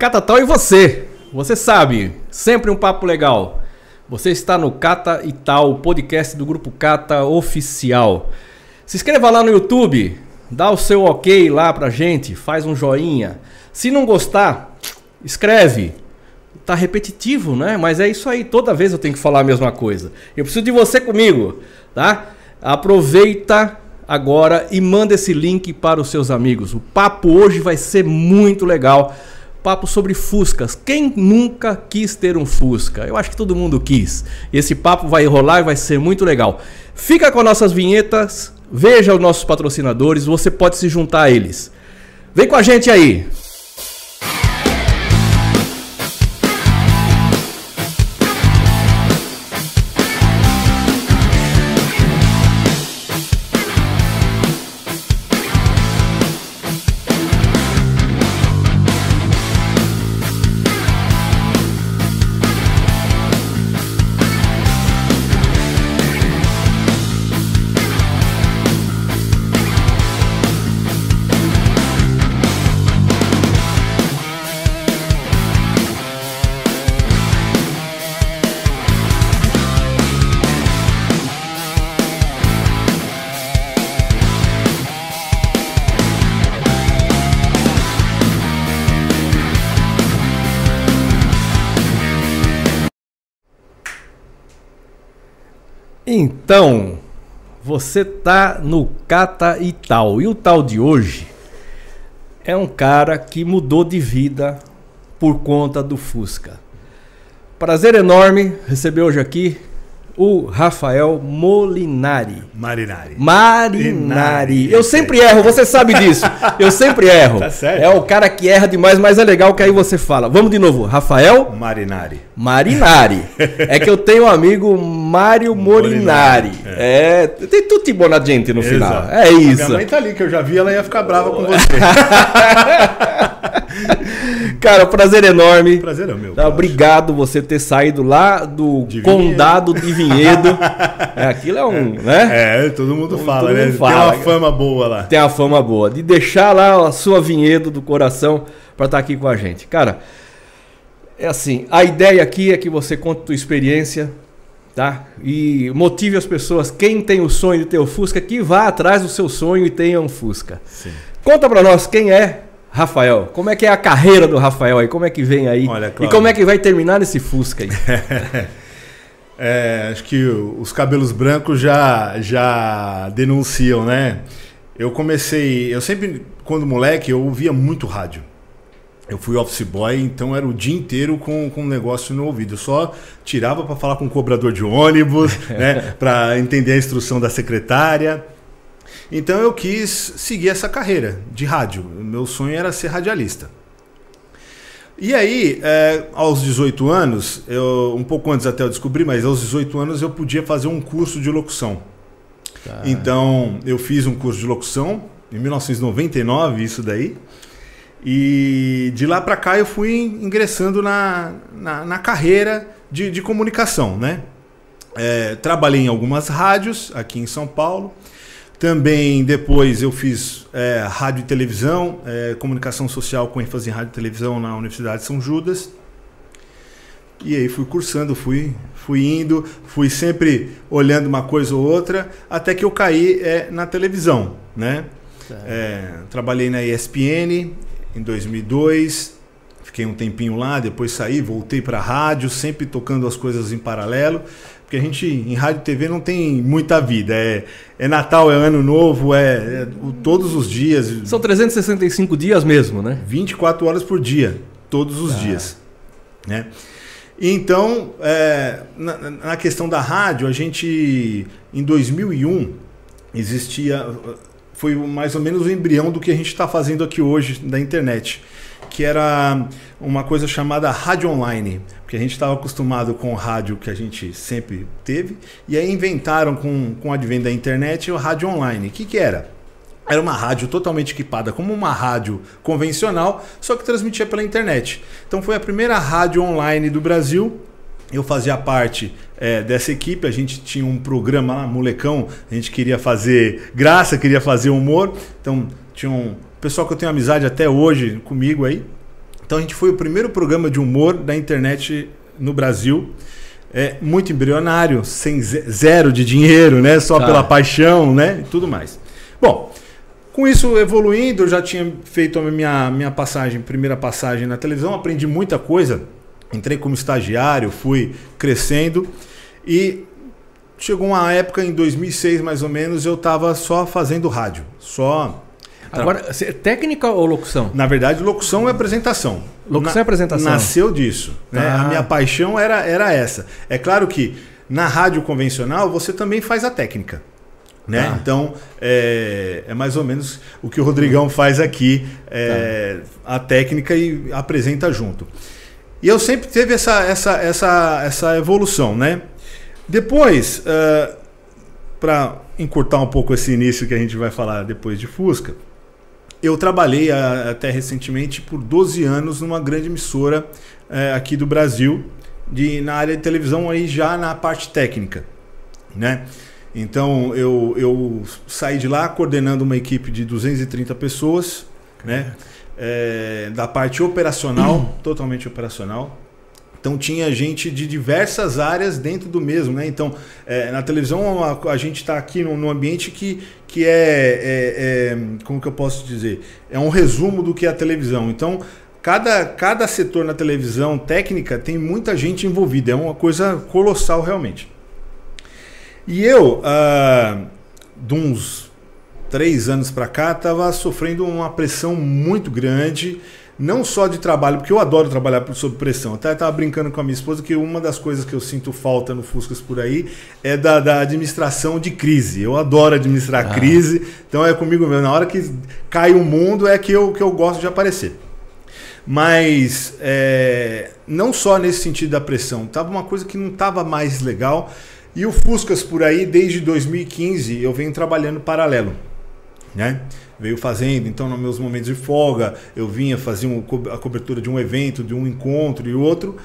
Catatal e você. Você sabe, sempre um papo legal. Você está no Cata e Tal, podcast do Grupo Cata Oficial. Se inscreva lá no YouTube, dá o seu ok lá pra gente, faz um joinha. Se não gostar, escreve. Tá repetitivo, né? Mas é isso aí, toda vez eu tenho que falar a mesma coisa. Eu preciso de você comigo, tá? Aproveita agora e manda esse link para os seus amigos. O papo hoje vai ser muito legal. Papo sobre Fuscas. Quem nunca quis ter um Fusca? Eu acho que todo mundo quis. Esse papo vai rolar e vai ser muito legal. Fica com nossas vinhetas, veja os nossos patrocinadores, você pode se juntar a eles. Vem com a gente aí! Então, você tá no Cata e Tal. E o tal de hoje é um cara que mudou de vida por conta do Fusca. Prazer enorme receber hoje aqui o Rafael Molinari. Marinari. Marinari. Eu sempre erro, você sabe disso. Eu sempre erro. Tá certo. É o cara que erra demais, mas é legal que aí você fala. Vamos de novo. Rafael Marinari. Marinari. É que eu tenho um amigo Mário Molinari. Molinari, É, tem tudo de boa gente no final. Exato. É Minha isso. mãe tá ali, que eu já vi, ela ia ficar brava com você. Cara, prazer enorme. Prazer é meu. Tá, obrigado você ter saído lá do De condado de Vinhedo. É, aquilo é um, né? É, todo mundo Todo fala, mundo né? fala. Tem uma fama boa lá. Tem uma fama boa. De deixar lá a sua Vinhedo do coração para estar aqui com a gente. Cara, é assim, a ideia aqui é que você conte tua experiência, tá? E motive as pessoas, quem tem o sonho de ter o Fusca, que vá atrás do seu sonho e tenha um Fusca. Sim. Conta pra nós quem é Rafael. Como é que é a carreira do Rafael aí? Como é que vem aí? Olha, E como é que vai terminar nesse Fusca aí? É, acho que os cabelos brancos já, já denunciam, né? Eu comecei. Eu sempre, quando moleque, eu ouvia muito rádio. Eu fui office boy, então era o dia inteiro com, com um negócio no ouvido. Eu só tirava para falar com o cobrador de ônibus, né? Para entender a instrução da secretária. Então eu quis seguir essa carreira de rádio. O meu sonho era ser radialista. E aí, é, aos 18 anos, eu, um pouco antes até eu descobri, mas aos 18 anos eu podia fazer um curso de locução. Então, eu fiz um curso de locução em 1999, isso daí. E de lá para cá eu fui ingressando na, na, na carreira de, de comunicação, né? É, trabalhei em algumas rádios aqui em São Paulo. Também depois eu fiz é, rádio e televisão, é, comunicação social com ênfase em rádio e televisão na Universidade de São Judas. E aí fui cursando, fui, fui indo, fui sempre olhando uma coisa ou outra, até que eu caí é, na televisão, né? É, trabalhei na ESPN em 2002, fiquei um tempinho lá, depois saí, voltei para rádio, sempre tocando as coisas em paralelo, porque a gente em rádio e TV não tem muita vida, é, é Natal, é Ano Novo, é, é todos os dias, São 365 dias mesmo, né? 24 horas por dia, todos os dias. Né? Então, é, na, na questão da rádio, a gente, em 2001, existia, foi mais ou menos o embrião do que a gente está fazendo aqui hoje da internet, que era uma coisa chamada rádio online, porque a gente estava acostumado com o rádio que a gente sempre teve, e aí inventaram com, com o advento da internet o rádio online. O que, que era? Era uma rádio totalmente equipada como uma rádio convencional, só que transmitia pela internet. Então foi a primeira rádio online do Brasil. Eu fazia parte eh, dessa equipe, a gente tinha um programa lá, molecão, a gente queria fazer graça, queria fazer humor. Então tinha um pessoal que eu tenho amizade até hoje comigo aí, Então a gente foi o primeiro programa de humor da internet no Brasil. É, muito embrionário, sem zero de dinheiro, né? Só tá. pela paixão, né? E tudo mais. Bom, com isso evoluindo, eu já tinha feito a minha, minha passagem, primeira passagem na televisão, aprendi muita coisa. Entrei como estagiário, fui crescendo e chegou uma época em 2006 mais ou menos, eu estava só fazendo rádio, só Agora, técnica ou locução? Na verdade, locução é apresentação. Locução Na, é apresentação. Nasceu disso. Né? Ah. A minha paixão era, era essa. É claro que na rádio convencional você também faz a técnica. Né? Ah. Então, é, é, mais ou menos o que o Rodrigão faz aqui, é, tá. a técnica e apresenta junto. E eu sempre teve essa, essa, essa, essa evolução, né? Depois, uh, é, para encurtar um pouco esse início que a gente vai falar depois de Fusca, eu trabalhei a, até recentemente por 12 anos numa grande emissora é, aqui do Brasil, de, na área de televisão, aí já na parte técnica. Né? Então eu, eu saí de lá coordenando uma equipe de 230 pessoas, né? É, da parte operacional, totalmente operacional. Então tinha gente de diversas áreas dentro do mesmo, né? Então é, na televisão a, a gente está aqui num, num, ambiente que, que é, é, é, como que eu posso dizer, é um resumo do que é a televisão. Então cada, cada setor na televisão técnica tem muita gente envolvida, é uma coisa colossal realmente. E eu, ah, de uns três anos para cá, estava sofrendo uma pressão muito grande não só de trabalho, porque eu adoro trabalhar sob pressão. Até estava brincando com a minha esposa que uma das coisas que eu sinto falta no Fuscas por aí é da, da administração de crise. Eu adoro administrar ah. crise, então é comigo mesmo. Na hora que cai o mundo é que eu, que eu gosto de aparecer. Mas é, não só nesse sentido da pressão, tava uma coisa que não estava mais legal. E o Fuscas por aí, desde 2015, eu venho trabalhando paralelo. Né? Veio fazendo. Então, nos meus momentos de folga, eu vinha fazer um, a cobertura de um evento, de um encontro e outro.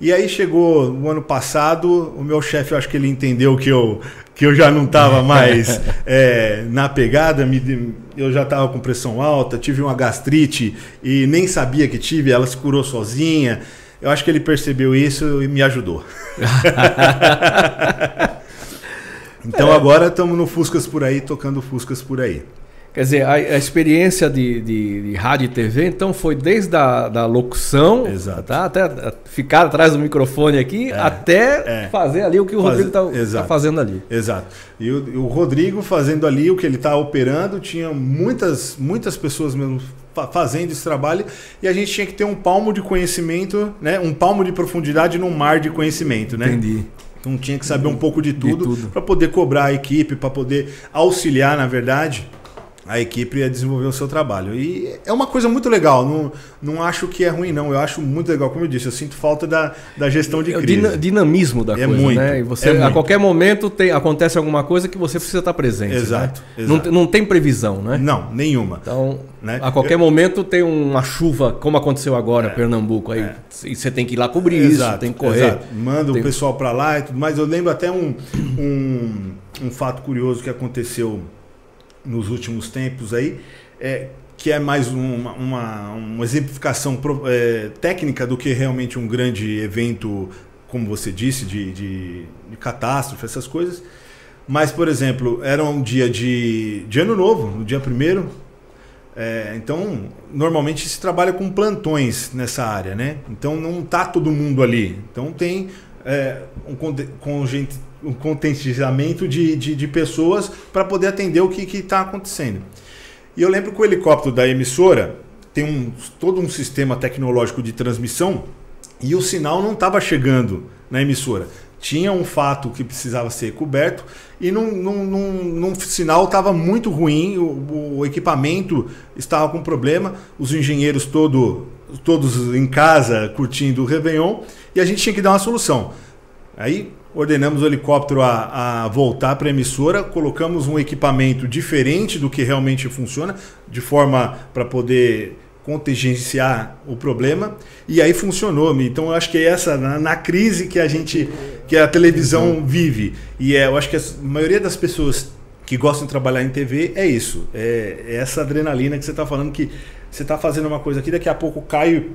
E aí chegou o ano passado, o meu chefe, eu acho que ele entendeu que eu, que eu já não estava mais é, na pegada, me, eu já estava com pressão alta, tive uma gastrite e nem sabia que tive, ela se curou sozinha. Eu acho que ele percebeu isso e me ajudou. então é. agora estamos no Fuscas por aí, tocando Fuscas por aí. Quer dizer, a, a experiência de, de, de, rádio e TV, então, foi desde a da locução, Exato. Tá, até ficar atrás do microfone aqui, é, até é. fazer ali o que o Rodrigo está tá fazendo ali. Exato. E o, o Rodrigo fazendo ali o que ele está operando, tinha muitas, muitas pessoas mesmo fazendo esse trabalho e a gente tinha que ter um palmo de conhecimento, né? um palmo de profundidade num mar de conhecimento. Né? Entendi. Então tinha que saber um pouco de tudo, tudo. para poder cobrar a equipe, para poder auxiliar, na verdade, a equipe ia desenvolver o seu trabalho. E é uma coisa muito legal, não, não acho que é ruim, não. Eu acho muito legal, como eu disse, eu sinto falta da, da gestão de é crise. O dinamismo da é coisa, muito, né? E você, é a muito. qualquer momento tem, acontece alguma coisa que você precisa estar presente. Exato. Né? exato. Não, não tem previsão, né? Não, nenhuma. Então, né? a qualquer eu... momento tem uma chuva, como aconteceu agora, é, Pernambuco. Aí é. e você tem que ir lá cobrir exato, isso, tem que correr. Exato. Manda tem... o pessoal para lá e tudo mais. Eu lembro até um, um, um fato curioso que aconteceu nos últimos tempos aí, é, que é mais uma, uma, uma exemplificação é, técnica do que realmente um grande evento, como você disse, de, de, de catástrofe, essas coisas. Mas, por exemplo, era um dia de, de ano novo, no dia primeiro. É, então, normalmente se trabalha com plantões nessa área, né? Então não tá todo mundo ali. Então tem é, um, com gente um contingenciamento de, de, de pessoas para poder atender o que está acontecendo. E eu lembro que o helicóptero da emissora tem um, todo um sistema tecnológico de transmissão e o sinal não estava chegando na emissora. Tinha um fato que precisava ser coberto e num, num, num, num sinal estava muito ruim, o, o, equipamento estava com problema, os engenheiros todo, todos em casa curtindo o Réveillon e a gente tinha que dar uma solução. Aí ordenamos o helicóptero a, a voltar para a emissora, colocamos um equipamento diferente do que realmente funciona, de forma para poder contingenciar o problema e aí funcionou então eu acho que é essa na, na, crise que a gente que a televisão vive. E é eu acho que a maioria das pessoas que gostam de trabalhar em TV é isso é, é essa adrenalina que você está falando que você está fazendo uma coisa aqui daqui a pouco cai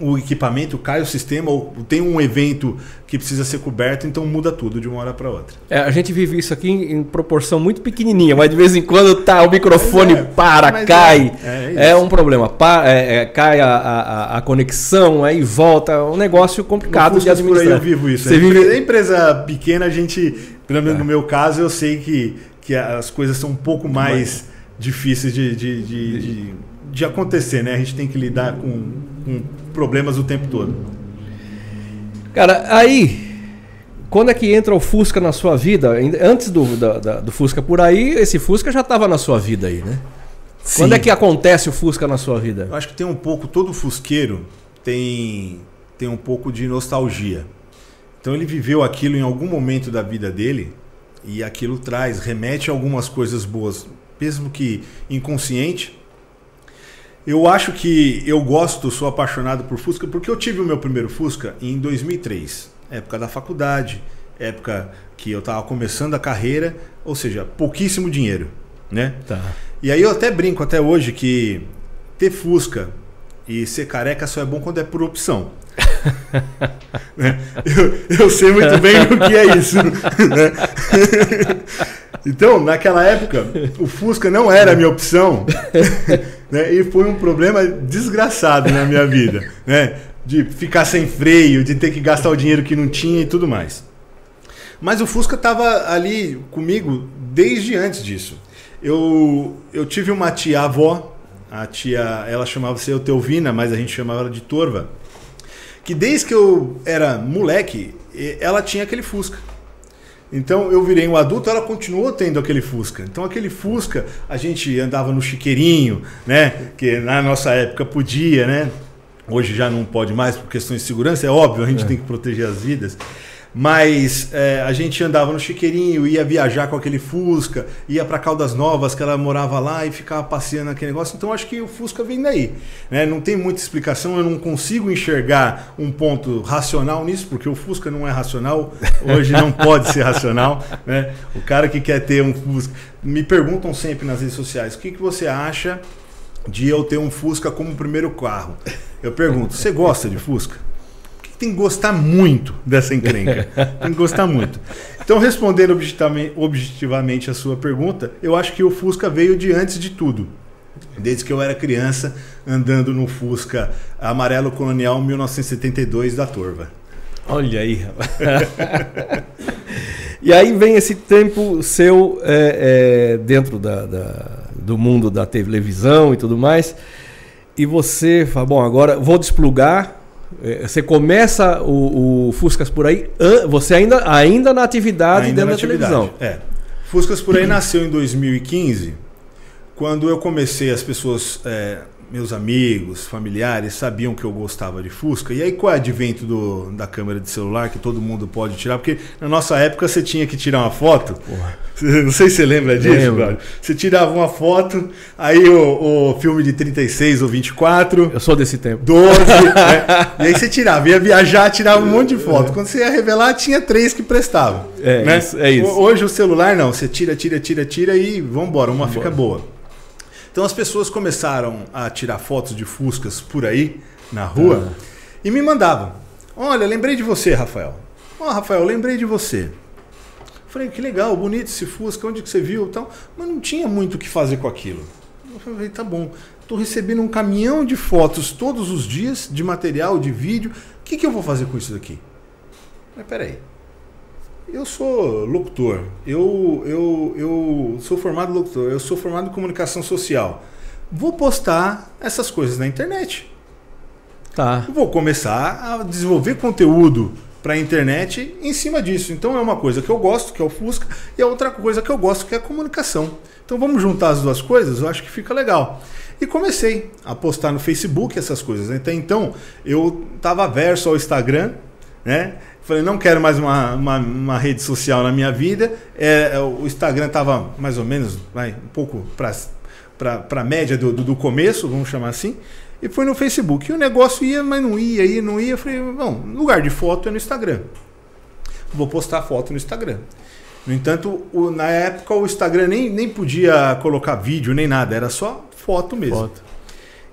o equipamento, cai o sistema, ou tem um evento que precisa ser coberto, então muda tudo de uma hora para outra. É, a gente vive isso aqui em, em, proporção muito pequenininha, mas de vez em quando tá, o microfone é, para, cai. É, é, é, um problema. Pa, é, é, cai a, a, a, conexão, aí volta. É um negócio complicado de administrar. Por aí eu vivo isso. Você é. vive... A empresa pequena, a gente, pelo menos no meu caso, eu sei que, que as coisas são um pouco mais mas... difíceis de, de, de, de, de acontecer, né? A gente tem que lidar com, com problemas o tempo todo. Cara, aí, quando é que entra o Fusca na sua vida? Antes do, da, da, do Fusca por aí, esse Fusca já estava na sua vida aí, né? Sim. Quando é que acontece o Fusca na sua vida? Eu acho que tem um pouco, todo fusqueiro tem, tem um pouco de nostalgia. Então ele viveu aquilo em algum momento da vida dele e aquilo traz, remete a algumas coisas boas, mesmo que inconsciente, eu acho que eu gosto, sou apaixonado por Fusca, porque eu tive o meu primeiro Fusca em 2003, época da faculdade, época que eu estava começando a carreira, ou seja, pouquíssimo dinheiro, né? Tá. E aí eu até brinco até hoje que ter Fusca e ser careca só é bom quando é por opção. Né? eu, eu, sei muito bem o que é isso. Né? então, naquela época, o Fusca não era a minha opção. Né? E foi um problema desgraçado na minha vida. Né? De ficar sem freio, de ter que gastar o dinheiro que não tinha e tudo mais. Mas o Fusca estava ali comigo desde antes disso. Eu, eu tive uma tia-avó, a tia, ela chamava-se Eutelvina, mas a gente chamava ela de Torva, que desde que eu era moleque, ela tinha aquele Fusca. Então eu virei um adulto, ela continuou tendo aquele Fusca. Então aquele Fusca, a gente andava no chiqueirinho, né? Que na nossa época podia, né? Hoje já não pode mais por questões de segurança, é óbvio, a gente é. tem que proteger as vidas. Mas é, a gente andava no chiqueirinho, ia viajar com aquele Fusca, ia para Caldas Novas, que ela morava lá e ficava passeando aquele negócio. Então acho que o Fusca vem daí. Né? Não tem muita explicação, eu não consigo enxergar um ponto racional nisso, porque o Fusca não é racional, hoje não pode ser racional. Né? O cara que quer ter um Fusca. Me perguntam sempre nas redes sociais: o que, que você acha de eu ter um Fusca como primeiro carro? Eu pergunto: você gosta de Fusca? Tem que gostar muito dessa encrenca. tem que gostar muito. Então, respondendo objetivamente a sua pergunta, eu acho que o Fusca veio de antes de tudo. Desde que eu era criança, andando no Fusca amarelo colonial 1972 da Torva. Olha aí, E aí vem esse tempo seu é, é, dentro da, da, do mundo da televisão e tudo mais. E você fala, bom, agora vou desplugar você começa o, o, Fuscas por aí, você ainda, ainda na atividade ainda dentro na da atividade. televisão. É. Fuscas por aí nasceu em 2015, quando eu comecei, as pessoas é, meus amigos, familiares sabiam que eu gostava de Fusca. E aí, com o advento do, da câmera de celular, que todo mundo pode tirar, porque na nossa época você tinha que tirar uma foto. Porra. Não sei se você lembra disso. Você tirava uma foto, aí o, o, filme de 36 ou 24. Eu sou desse tempo. 12. né? E aí você tirava, ia viajar, tirava um monte de foto. É. Quando você ia revelar, tinha três que prestavam. É, né? isso, é isso. Hoje o celular não, você tira, tira, tira, tira e vambora, uma vambora. fica boa. Então as pessoas começaram a tirar fotos de Fuscas por aí, na rua, ah. e me mandavam. Olha, lembrei de você, Rafael. Ó, oh, Rafael, lembrei de você. Falei, que legal, bonito esse Fusca, onde que você viu? Então, mas não tinha muito o que fazer com aquilo. Eu falei, tá bom. Estou recebendo um caminhão de fotos todos os dias, de material, de vídeo. O que, que eu vou fazer com isso daqui? Mas peraí. Eu sou locutor, eu, eu, eu sou formado locutor, eu sou formado em comunicação social. Vou postar essas coisas na internet. Tá. Vou começar a desenvolver conteúdo para a internet em cima disso. Então é uma coisa que eu gosto, que é o Fusca, e a outra coisa que eu gosto, que é a comunicação. Então vamos juntar as duas coisas, eu acho que fica legal. E comecei a postar no Facebook essas coisas. Até então eu estava verso ao Instagram, né? Falei, não quero mais uma, uma, uma rede social na minha vida. É, é o Instagram estava mais ou menos, vai, um pouco para a média do, do, do, começo, vamos chamar assim. E foi no Facebook. E o negócio ia, mas não ia, ia, não ia. Eu falei, bom, lugar de foto é no Instagram. Vou postar foto no Instagram. No entanto, o, na época o Instagram nem, nem podia colocar vídeo nem nada, era só foto mesmo. Foto.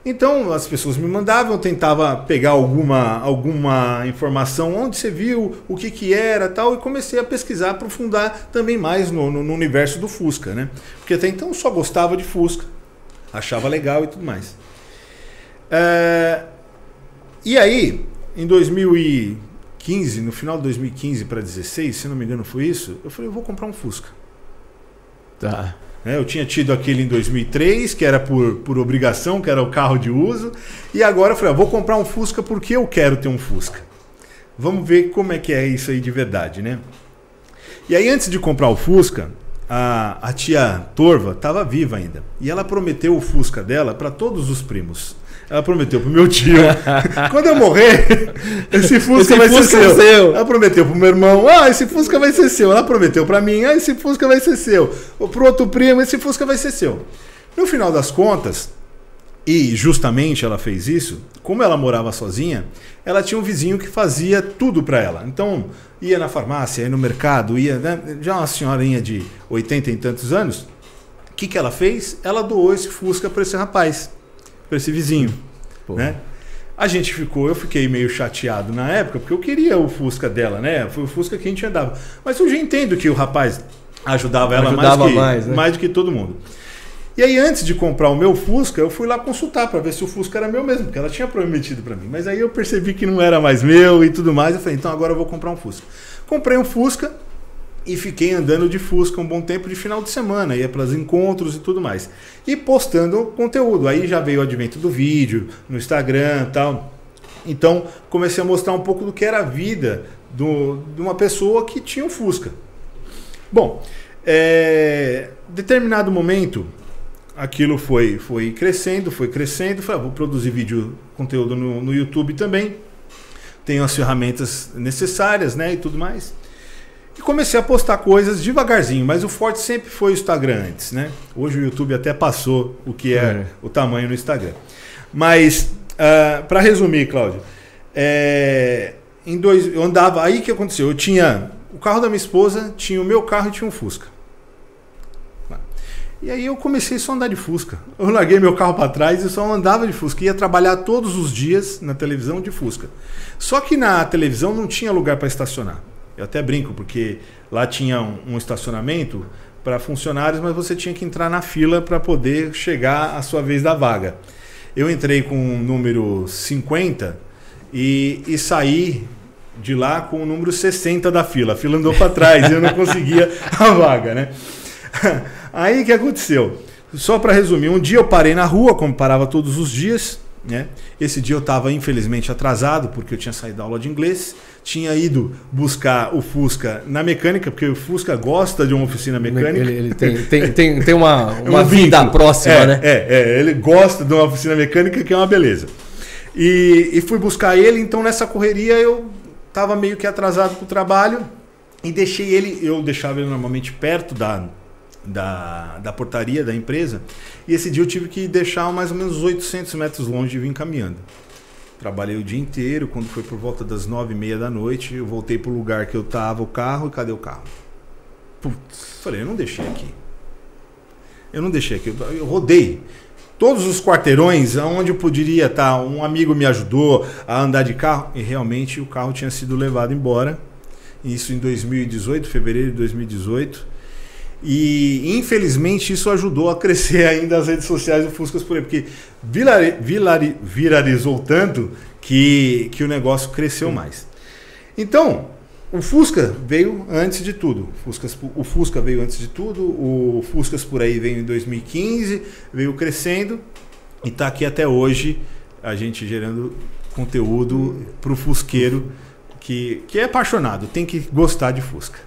Então as pessoas me mandavam, eu tentava pegar alguma, alguma informação, onde você viu, o que, que era tal, e comecei a pesquisar, aprofundar também mais no, no, no universo do Fusca, né? Porque até então eu só gostava de Fusca, achava legal e tudo mais. É, e aí, em 2015, no final de 2015 para 2016, se não me engano foi isso, eu falei, eu vou comprar um Fusca. Tá. Né? Eu tinha tido aquele em 2003, que era por, por obrigação, que era o carro de uso. E agora eu falei, ah, vou comprar um Fusca porque eu quero ter um Fusca. Vamos ver como é que é isso aí de verdade, né? E aí, antes de comprar o Fusca, a, a tia Torva estava viva ainda. E ela prometeu o Fusca dela para todos os primos. Ela prometeu pro meu tio. Quando eu morrer, esse Fusca esse vai Fusca ser seu. seu. Ela prometeu pro meu irmão. Ah, esse Fusca vai ser seu. Ela prometeu para mim. Ah, esse Fusca vai ser seu. Pro outro primo, esse Fusca vai ser seu. No final das contas, e justamente ela fez isso, como ela morava sozinha, ela tinha um vizinho que fazia tudo para ela. Então, ia na farmácia, ia no mercado, ia. Né? Já uma senhorinha de 80 e tantos anos. O que, que ela fez? Ela doou esse Fusca para esse rapaz para esse vizinho, né? A gente ficou, eu fiquei meio chateado na época, porque eu queria o Fusca dela, né? Foi o Fusca que a gente andava. Mas eu já entendo que o rapaz ajudava ela ajudava mais, que, mais, né? mais do que todo mundo. E aí, antes de comprar o meu Fusca, eu fui lá consultar para ver se o Fusca era meu mesmo, porque ela tinha prometido para mim. Mas aí eu percebi que não era mais meu e tudo mais. Eu falei, então agora eu vou comprar um Fusca. Comprei um Fusca, e fiquei andando de Fusca um bom tempo de final de semana, ia para os encontros e tudo mais. E postando conteúdo. Aí já veio o advento do vídeo, no Instagram tal. Então comecei a mostrar um pouco do que era a vida do, de uma pessoa que tinha um Fusca. Bom, é, determinado momento aquilo foi, foi crescendo, foi crescendo. Falei, ah, vou produzir vídeo, conteúdo no, no YouTube também. Tenho as ferramentas necessárias né, e tudo mais. E comecei a postar coisas devagarzinho, mas o forte sempre foi o Instagram antes, né? Hoje o YouTube até passou o que é, é. o tamanho no Instagram. Mas, uh, ah, para resumir, Cláudio, é, em dois, eu andava. Aí que aconteceu? Eu tinha o carro da minha esposa, tinha o meu carro e tinha um Fusca. E aí eu comecei só a andar de Fusca. Eu larguei meu carro para trás e só andava de Fusca. Ia trabalhar todos os dias na televisão de Fusca. Só que na televisão não tinha lugar para estacionar. Eu até brinco, porque lá tinha um, um estacionamento para funcionários, mas você tinha que entrar na fila para poder chegar à sua vez da vaga. Eu entrei com o número 50 e, e saí de lá com o número 60 da fila. A fila andou para trás e eu não conseguia a vaga, né? Aí o que aconteceu? Só para resumir, um dia eu parei na rua, como parava todos os dias, né? Esse dia eu estava infelizmente atrasado porque eu tinha saído da aula de inglês tinha ido buscar o Fusca na mecânica, porque o Fusca gosta de uma oficina mecânica. Ele, ele tem, tem, tem, tem uma, uma um vida próxima, é, né? É, é, ele gosta de uma oficina mecânica que é uma beleza. E, e fui buscar ele, então nessa correria eu estava meio que atrasado para o trabalho e deixei ele, eu deixava ele normalmente perto da, da, da portaria da empresa, e esse dia eu tive que deixar mais ou menos 800 metros longe e vim caminhando. Trabalhei o dia inteiro. Quando foi por volta das nove e meia da noite, eu voltei pro lugar que eu tava o carro e cadê o carro? Putz, falei, eu não deixei aqui. Eu não deixei aqui. Eu rodei todos os quarteirões onde eu poderia estar. Um amigo me ajudou a andar de carro e realmente o carro tinha sido levado embora. Isso em 2018, fevereiro de 2018. E infelizmente isso ajudou a crescer ainda as redes sociais do Fuscas por aí, porque vilari, vilari, viralizou tanto que, que o negócio cresceu mais. Então, o Fusca veio antes de tudo. Fuscas, o Fusca veio antes de tudo, o Fuscas por aí veio em 2015, veio crescendo e está aqui até hoje a gente gerando conteúdo para o fusqueiro que, que é apaixonado, tem que gostar de Fusca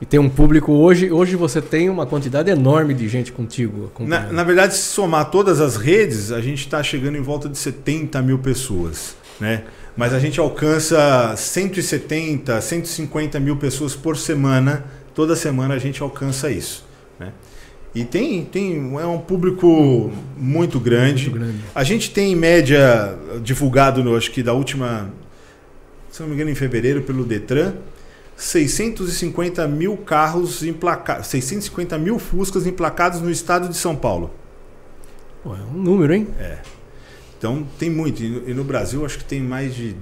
e tem um público hoje. Hoje você tem uma quantidade enorme de gente contigo. Na, na verdade, se somar todas as redes, a gente está chegando em volta de 70 mil pessoas, né? Mas a gente alcança 170, 150 mil pessoas por semana. Toda semana a gente alcança isso, né? E tem, tem é um público muito grande. muito grande. A gente tem em média divulgado, no, acho que da última, se não me engano, em fevereiro pelo Detran, 650 mil carros emplacados, 650 mil Fuscas emplacados no estado de São Paulo. Pô, é um número, hein? É. Então tem muito. E no, e no Brasil acho que tem mais de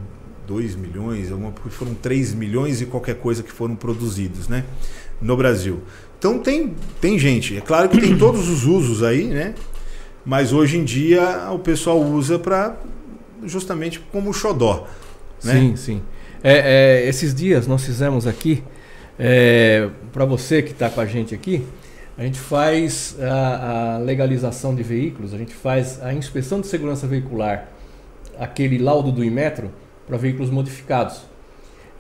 2 milhões, alguma, porque foram 3 milhões e qualquer coisa que foram produzidos, né? No Brasil. Então tem, tem gente. É claro que tem todos os usos aí, né? Mas hoje em dia o pessoal usa para justamente como xodó. Né? Sim, sim. É, é, esses dias nós fizemos aqui, é, para você que está com a gente aqui, a gente faz a, a, legalização de veículos, a gente faz a inspeção de segurança veicular, aquele laudo do Inmetro, para veículos modificados.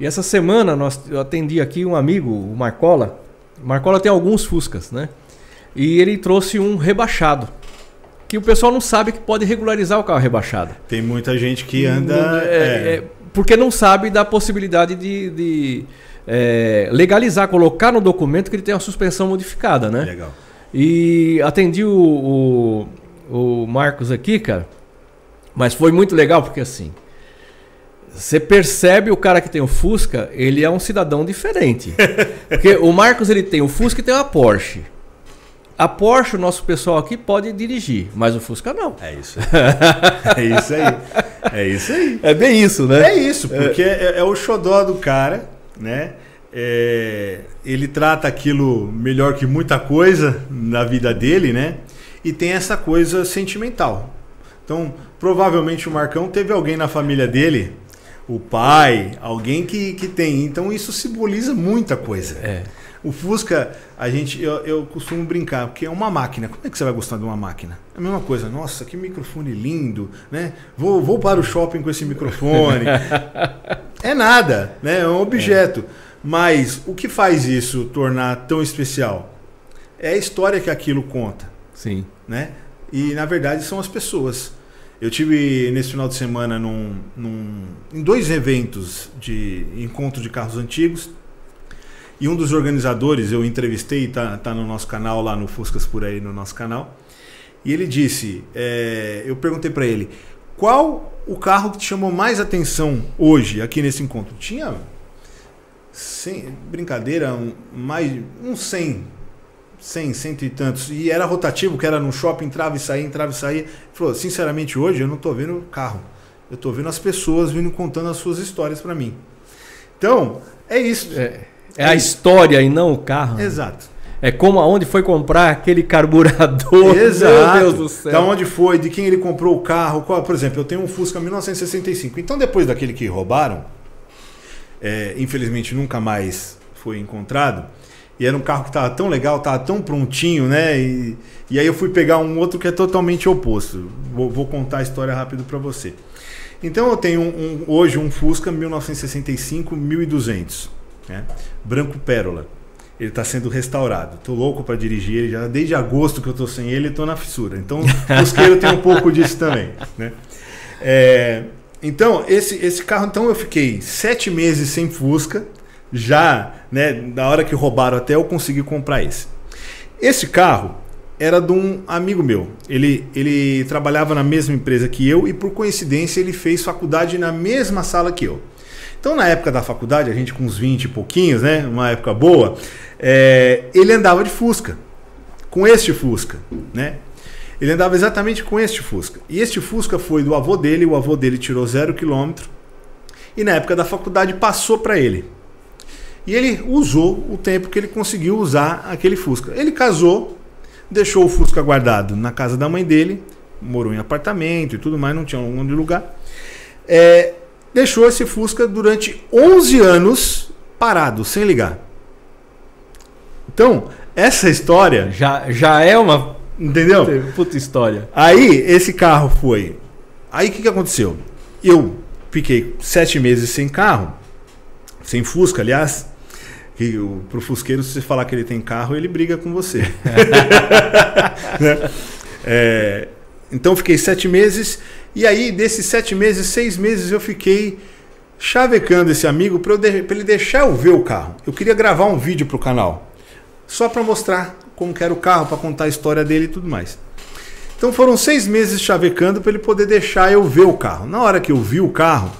E essa semana nós, eu atendi aqui um amigo, o Marcola. Marcola tem alguns Fuscas, né? E ele trouxe um rebaixado que o pessoal não sabe que pode regularizar o carro rebaixado. Tem muita gente que anda. É, é. É, porque não sabe da possibilidade de, de é, legalizar, colocar no documento que ele tem uma suspensão modificada, né? Legal. E atendi o, o, o Marcos aqui, cara, mas foi muito legal porque assim. Você percebe o cara que tem o Fusca, ele é um cidadão diferente. Porque o Marcos ele tem o Fusca e tem uma Porsche. A Porsche, o nosso pessoal aqui pode dirigir, mas o Fusca não. É isso. é isso aí. É isso aí. É bem isso, né? É isso, porque é, é o xodó do cara, né? É, ele trata aquilo melhor que muita coisa na vida dele, né? E tem essa coisa sentimental. Então, provavelmente o Marcão teve alguém na família dele, o pai, alguém que, que tem. Então, isso simboliza muita coisa. É. O Fusca, a gente, eu, eu costumo brincar, porque é uma máquina. Como é que você vai gostar de uma máquina? É a mesma coisa. Nossa, que microfone lindo, né? Vou, vou para o shopping com esse microfone. é nada, né? É um objeto. É. Mas o que faz isso tornar tão especial? É a história que aquilo conta. Sim. Né? E na verdade são as pessoas. Eu tive nesse final de semana num, num, em dois eventos de encontro de carros antigos e um dos organizadores eu entrevistei, tá, tá no nosso canal lá no Fuscas por aí no nosso canal. E ele disse, é, eu perguntei para ele, qual o carro que te chamou mais atenção hoje aqui nesse encontro? Tinha, sem, brincadeira, um, mais uns 100, 100, cento e tantos. E era rotativo, que era no shopping, entrava e saía, entrava e saía. Ele falou, sinceramente, hoje eu não estou vendo carro. Eu estou vendo as pessoas vindo contando as suas histórias para mim. Então, é isso. É. É a história e não o carro. Exato. É como aonde foi comprar aquele carburador. Exato. Meu Deus do céu. Da onde foi, de quem ele comprou o carro. Qual, por exemplo, eu tenho um Fusca 1965. Então, depois daquele que roubaram, é, infelizmente nunca mais foi encontrado. E era um carro que estava tão legal, estava tão prontinho, né? E, e aí eu fui pegar um outro que é totalmente oposto. Vou, vou contar a história rápido para você. Então eu tenho um, um, hoje um Fusca 1965 1200 né? Branco Pérola. Ele está sendo restaurado. Tô louco para dirigir ele já desde agosto que eu tô sem ele, tô na fissura. Então, o Fusqueiro tem um pouco disso também, né? É, então, esse, esse carro, então eu fiquei sete meses sem Fusca, já, né, da hora que roubaram até eu conseguir comprar esse. Esse carro era de um amigo meu. Ele, ele trabalhava na mesma empresa que eu e, por coincidência, ele fez faculdade na mesma sala que eu. Então, na época da faculdade, a gente com uns 20 e pouquinhos, né? Uma época boa, é, ele andava de Fusca, com este Fusca, né? Ele andava exatamente com este Fusca. E este Fusca foi do avô dele, o avô dele tirou zero quilômetro, e na época da faculdade passou para ele. E ele usou o tempo que ele conseguiu usar aquele Fusca. Ele casou, deixou o Fusca guardado na casa da mãe dele, morou em apartamento e tudo mais, não tinha um lugar. É, deixou esse Fusca durante 11 anos parado, sem ligar. Então, essa história. Já, já é uma. Entendeu? Puta história. Aí, esse carro foi. Aí, o que, que aconteceu? Eu fiquei sete meses sem carro, sem Fusca, aliás. Que o, pro Fusqueiro, se você falar que ele tem carro, ele briga com você. né? é, então, fiquei sete meses e aí, desses sete meses, seis meses, eu fiquei chavecando esse amigo para ele deixar eu ver o carro. Eu queria gravar um vídeo para o canal, só para mostrar como era o carro, para contar a história dele e tudo mais. Então foram seis meses chavecando para ele poder deixar eu ver o carro. Na hora que eu vi o carro,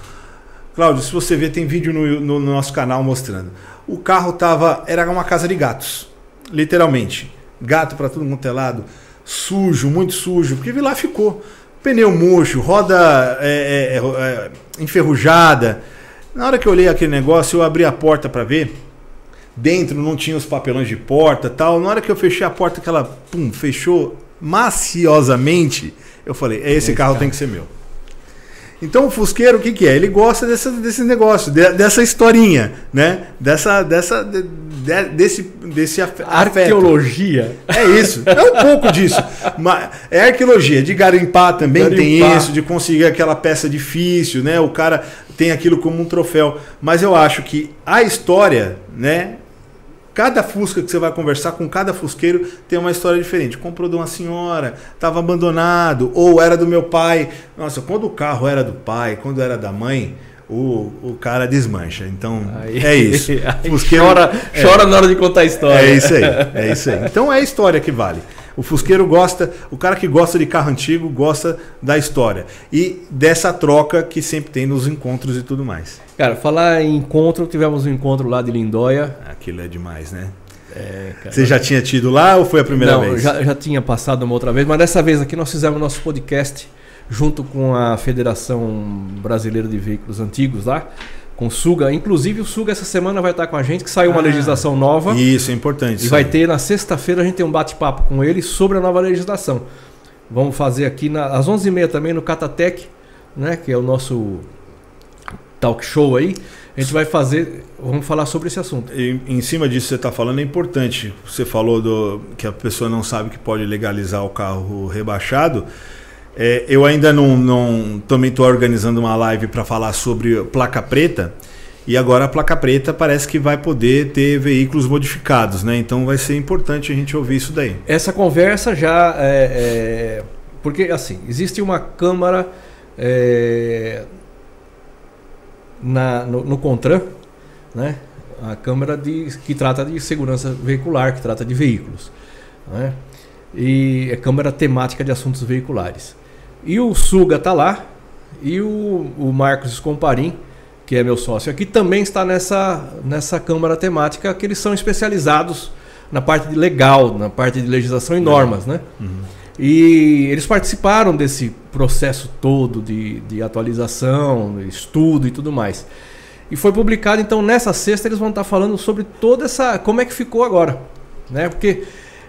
Cláudio, se você ver, tem vídeo no, no, no nosso canal mostrando. O carro tava, era uma casa de gatos, literalmente. Gato para todo mundo é lado, sujo, muito sujo, porque lá ficou. Pneu murcho, roda é, é, é, enferrujada. Na hora que eu olhei aquele negócio, eu abri a porta para ver. Dentro não tinha os papelões de porta tal. Na hora que eu fechei a porta, que ela pum, fechou maciosamente, eu falei: esse, esse carro, carro tem que ser meu. Então o Fusqueiro, o que, que é? Ele gosta dessa, desse negócio, de, dessa historinha, né? Dessa, dessa, de, de, desse, desse afeto. Arqueologia. É isso. É um pouco disso. Mas é arqueologia. De garimpar também garimpar. tem isso, de conseguir aquela peça difícil, né? O cara tem aquilo como um troféu. Mas eu acho que a história, né? Cada Fusca que você vai conversar com cada fusqueiro tem uma história diferente. Comprou de uma senhora, estava abandonado, ou era do meu pai. Nossa, quando o carro era do pai, quando era da mãe, o, o cara desmancha. Então, aí, é isso. Fusqueiro, chora, é, chora na hora de contar a história. É isso aí, é isso aí. Então é a história que vale. O fusqueiro gosta, o cara que gosta de carro antigo gosta da história e dessa troca que sempre tem nos encontros e tudo mais. Cara, falar em encontro, tivemos um encontro lá de Lindóia. Aquilo é demais, né? É, cara. Você já tinha tido lá ou foi a primeira Não, vez? Já, já tinha passado uma outra vez, mas dessa vez aqui nós fizemos nosso podcast junto com a Federação Brasileira de Veículos Antigos lá com o Suga. Inclusive, o Suga essa semana vai estar com a gente, que saiu uma ah, legislação nova. Isso, é importante. E vai ter na sexta-feira a gente tem um bate-papo com ele sobre a nova legislação. Vamos fazer aqui na, às 11h30 também no Catatec, né, que é o nosso talk show aí. A gente vai fazer, vamos falar sobre esse assunto. E, em cima disso que você está falando é importante. Você falou do, que a pessoa não sabe que pode legalizar o carro rebaixado. É, eu ainda não, não também estou organizando uma live para falar sobre placa preta. E agora a placa preta parece que vai poder ter veículos modificados, né? Então vai ser importante a gente ouvir isso daí. Essa conversa já é, é porque assim existe uma câmara é, na, no, no, Contran, né? A câmara de, que trata de segurança veicular, que trata de veículos, né? E é câmara temática de assuntos veiculares. E o Suga está lá. E o, o Marcos Escomparim, que é meu sócio aqui, também está nessa, nessa Câmara temática, que eles são especializados na parte de legal, na parte de legislação e normas, né? Uhum. E eles participaram desse processo todo de, de atualização, estudo e tudo mais. E foi publicado, então nessa sexta eles vão estar falando sobre toda essa. como é que ficou agora. Né? Porque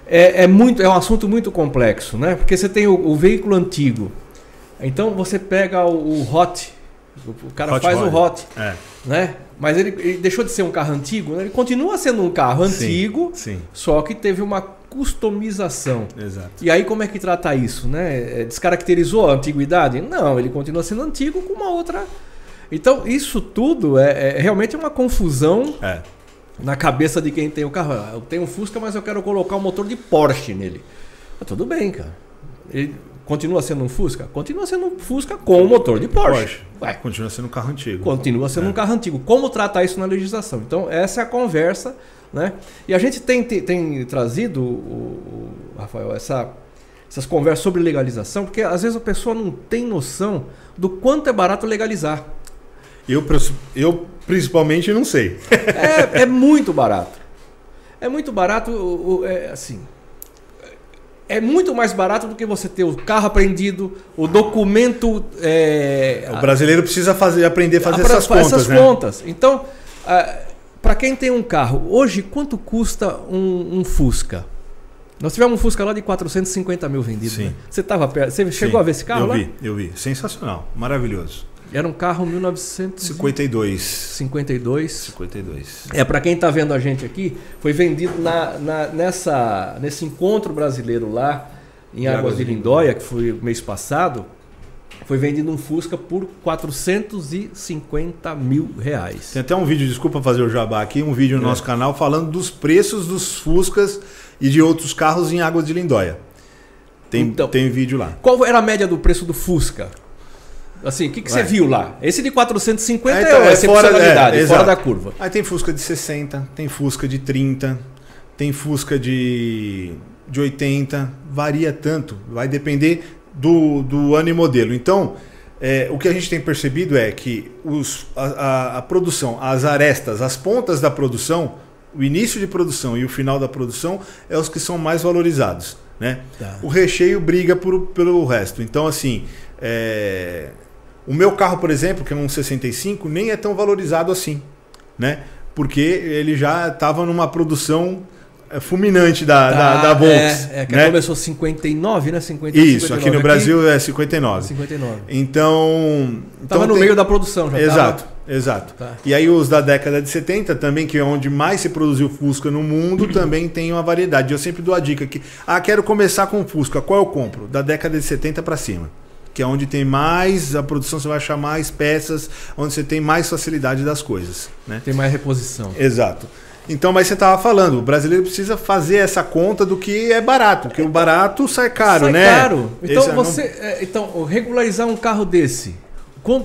é, é muito, é um assunto muito complexo, né? Porque você tem o, o veículo antigo, então você pega o, o hot, o cara hot faz body. o hot, é. né? Mas ele, ele, deixou de ser um carro antigo, né? ele continua sendo um carro sim, antigo, sim. só que teve uma customização. Exato. E aí como é que trata isso, né? É, descaracterizou a antiguidade? Não, ele continua sendo antigo com uma outra. Então isso tudo é, é realmente uma confusão. É. Na cabeça de quem tem o carro. Eu tenho um Fusca, mas eu quero colocar um motor de Porsche nele. Mas tudo bem, cara. Ele, Continua sendo um Fusca? Continua sendo um Fusca com o motor de Porsche. Porsche. Continua sendo um carro antigo. Continua sendo é. um carro antigo. Como tratar isso na legislação? Então, essa é a conversa. Né? E a gente tem, tem, tem trazido, o, o, Rafael, essa, essas conversas sobre legalização, porque às vezes a pessoa não tem noção do quanto é barato legalizar. Eu, eu principalmente não sei. é, é muito barato. É muito barato, é, assim, é muito mais barato do que você ter o carro apreendido, o documento. É, o brasileiro precisa fazer, aprender a fazer a, essas contas. Essas né? contas. Então, para quem tem um carro, hoje quanto custa um, um, Fusca? Nós tivemos um Fusca lá de 450 mil vendidos. Sim. Né? Você estava perto. Você chegou Sim, a ver esse carro eu lá? Eu vi, eu vi. Sensacional, maravilhoso. Era um carro 1952. 52. 52. É, para quem está vendo a gente aqui, foi vendido na, na, nessa, nesse encontro brasileiro lá em Águas de Lindóia, que foi mês passado, foi vendido um Fusca por 450 mil reais. Tem até um vídeo, desculpa fazer o jabá aqui, um vídeo no é. nosso canal falando dos preços dos Fuscas e de outros carros em Águas de Lindóia. Tem, então, tem vídeo lá. Qual era a média do preço do Fusca? Assim, o que, que você viu lá? Esse de 450 é, então, é, é fora, é, fora da curva. Aí tem Fusca de 60, tem Fusca de 30, tem Fusca de, de 80, varia tanto, vai depender do, do ano e modelo. Então, é, o que a gente tem percebido é que os, a, a, a produção, as arestas, as pontas da produção, o início de produção e o final da produção é os que são mais valorizados. né? Tá. O recheio briga por, pelo resto. Então, assim, é... o meu carro, por exemplo, que é um 65, nem é tão valorizado assim, né? Porque ele já estava numa produção fulminante da, tá, da, da Volks. É, é que né? começou 59, né? 50, Isso, 59. aqui no Brasil é 59. 59. Então. Estava no tem... meio da produção já. Exato, tava... exato. Tá. E aí os da década de 70 também, que é onde mais se produziu Fusca no mundo, também tem uma variedade. Eu sempre dou a dica que, ah, quero começar com Fusca, qual eu compro? Da década de 70 para cima. Que é onde tem mais, a produção você vai achar mais peças, onde você tem mais facilidade das coisas. Né? Tem mais reposição. Exato. Então, mas você estava falando, o brasileiro precisa fazer essa conta do que é barato, porque o barato sai caro, sai né? caro. Então, Esse é você, é, então, regularizar um carro desse,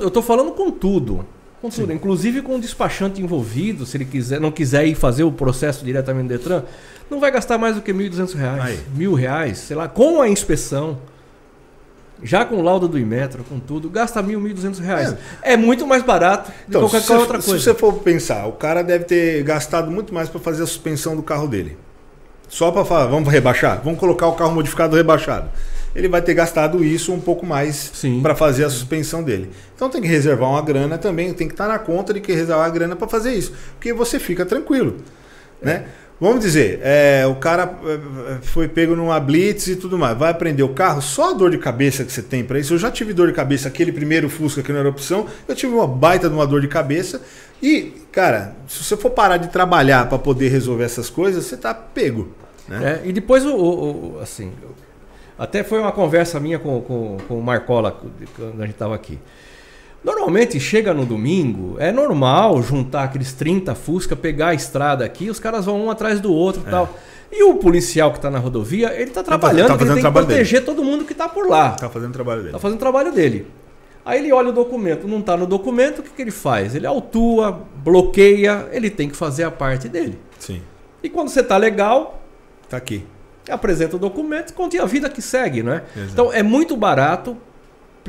eu estou falando com tudo. Com tudo, inclusive com o despachante envolvido, se ele quiser, não quiser ir fazer o processo diretamente no Detran, não vai gastar mais do que R$ 1.200, mil reais, sei lá, com a inspeção já com laudo do Imetro, com tudo, gasta mil, mil duzentos reais. É. é. muito mais barato então, do que qualquer outra coisa. Se você for pensar, o cara deve ter gastado muito mais para fazer a suspensão do carro dele. Só para falar, vamos rebaixar? Vamos colocar o carro modificado rebaixado. Ele vai ter gastado isso um pouco mais para fazer a suspensão dele. Então tem que reservar uma grana também, tem que estar tá na conta de que reservar a grana para fazer isso. Porque você fica tranquilo. É. Né? Vamos dizer, é, o cara é, foi pego numa blitz e tudo mais. Vai aprender o carro, só a dor de cabeça que você tem para isso. Eu já tive dor de cabeça, aquele primeiro Fusca que não era opção, eu tive uma baita de uma dor de cabeça. E, cara, se você for parar de trabalhar para poder resolver essas coisas, você tá pego. Né? É, e depois, o, o, assim, até foi uma conversa minha com, com, com o Marcola, quando a gente estava aqui. Normalmente chega no domingo, é normal juntar aqueles 30 Fusca, pegar a estrada aqui, os caras vão um atrás do outro e é. tal. E o policial que está na rodovia, ele está trabalhando, tá tá ele tem que proteger dele. todo mundo que está por lá. Está fazendo o trabalho dele. Está fazendo o trabalho dele. Aí ele olha o documento, não está no documento, o que, que ele faz? Ele autua, bloqueia, ele tem que fazer a parte dele. Sim. E quando você está legal... Está aqui. Apresenta o documento e continua a vida que segue, não é? Exato. Então é muito barato,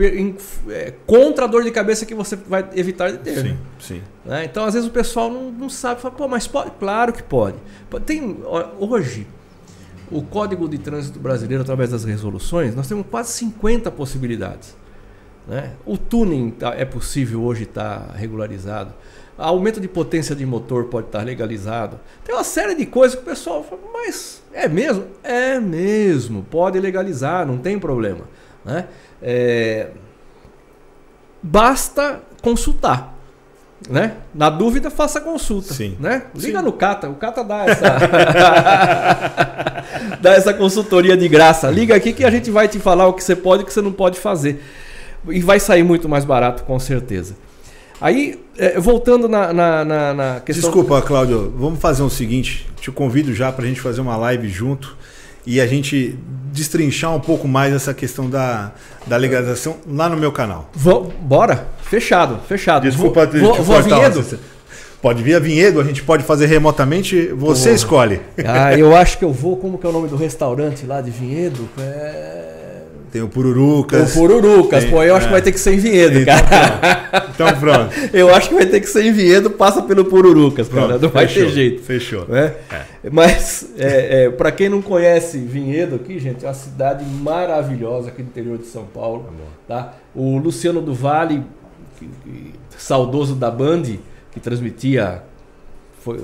é, contra a dor de cabeça que você vai evitar de ter. Sim, sim. Né? Então, às vezes, o pessoal não, não sabe, fala, pô, mas pode? Claro que pode. Tem, hoje, o Código de Trânsito Brasileiro, através das resoluções, nós temos quase 50 possibilidades. Né? O tuning tá, é possível hoje estar tá regularizado. Aumento de potência de motor pode estar tá legalizado. Tem uma série de coisas que o pessoal fala, mas é mesmo? É mesmo, pode legalizar, não tem problema. Né? É, basta consultar. Né? Na dúvida, faça consulta. Sim. Né? Liga Sim. no Cata, o Cata dá essa, dá essa consultoria de graça. Liga aqui que a gente vai te falar o que você pode e o que você não pode fazer. E vai sair muito mais barato, com certeza. Aí, é, voltando na, na, na, na questão. Desculpa, Cláudio, vamos fazer o seguinte: te convido já para a gente fazer uma live junto e a gente destrinchar um pouco mais essa questão da, da legalização lá no meu canal. Vou, bora, fechado, fechado. Desculpa, vou, vou, vou a Vinhedo? Pode vir a Vinhedo, a gente pode fazer remotamente, você escolhe. Ah, eu acho que eu vou, como que é o nome do restaurante lá de Vinhedo? É... Tem o Pururucas. O Pururucas, tem, pô, eu acho que vai ter que ser em Vinhedo, então, cara. Pronto. Então pronto. eu acho que vai ter que ser em Vinhedo, passa pelo Pururucas, pronto, cara. Não vai fechou, ter jeito. Fechou. Né? É. Mas, é, é, para quem não conhece Vinhedo aqui, gente, é uma cidade maravilhosa aqui no interior de São Paulo. Tá, tá? O Luciano do Vale, saudoso da Band, que transmitia foi,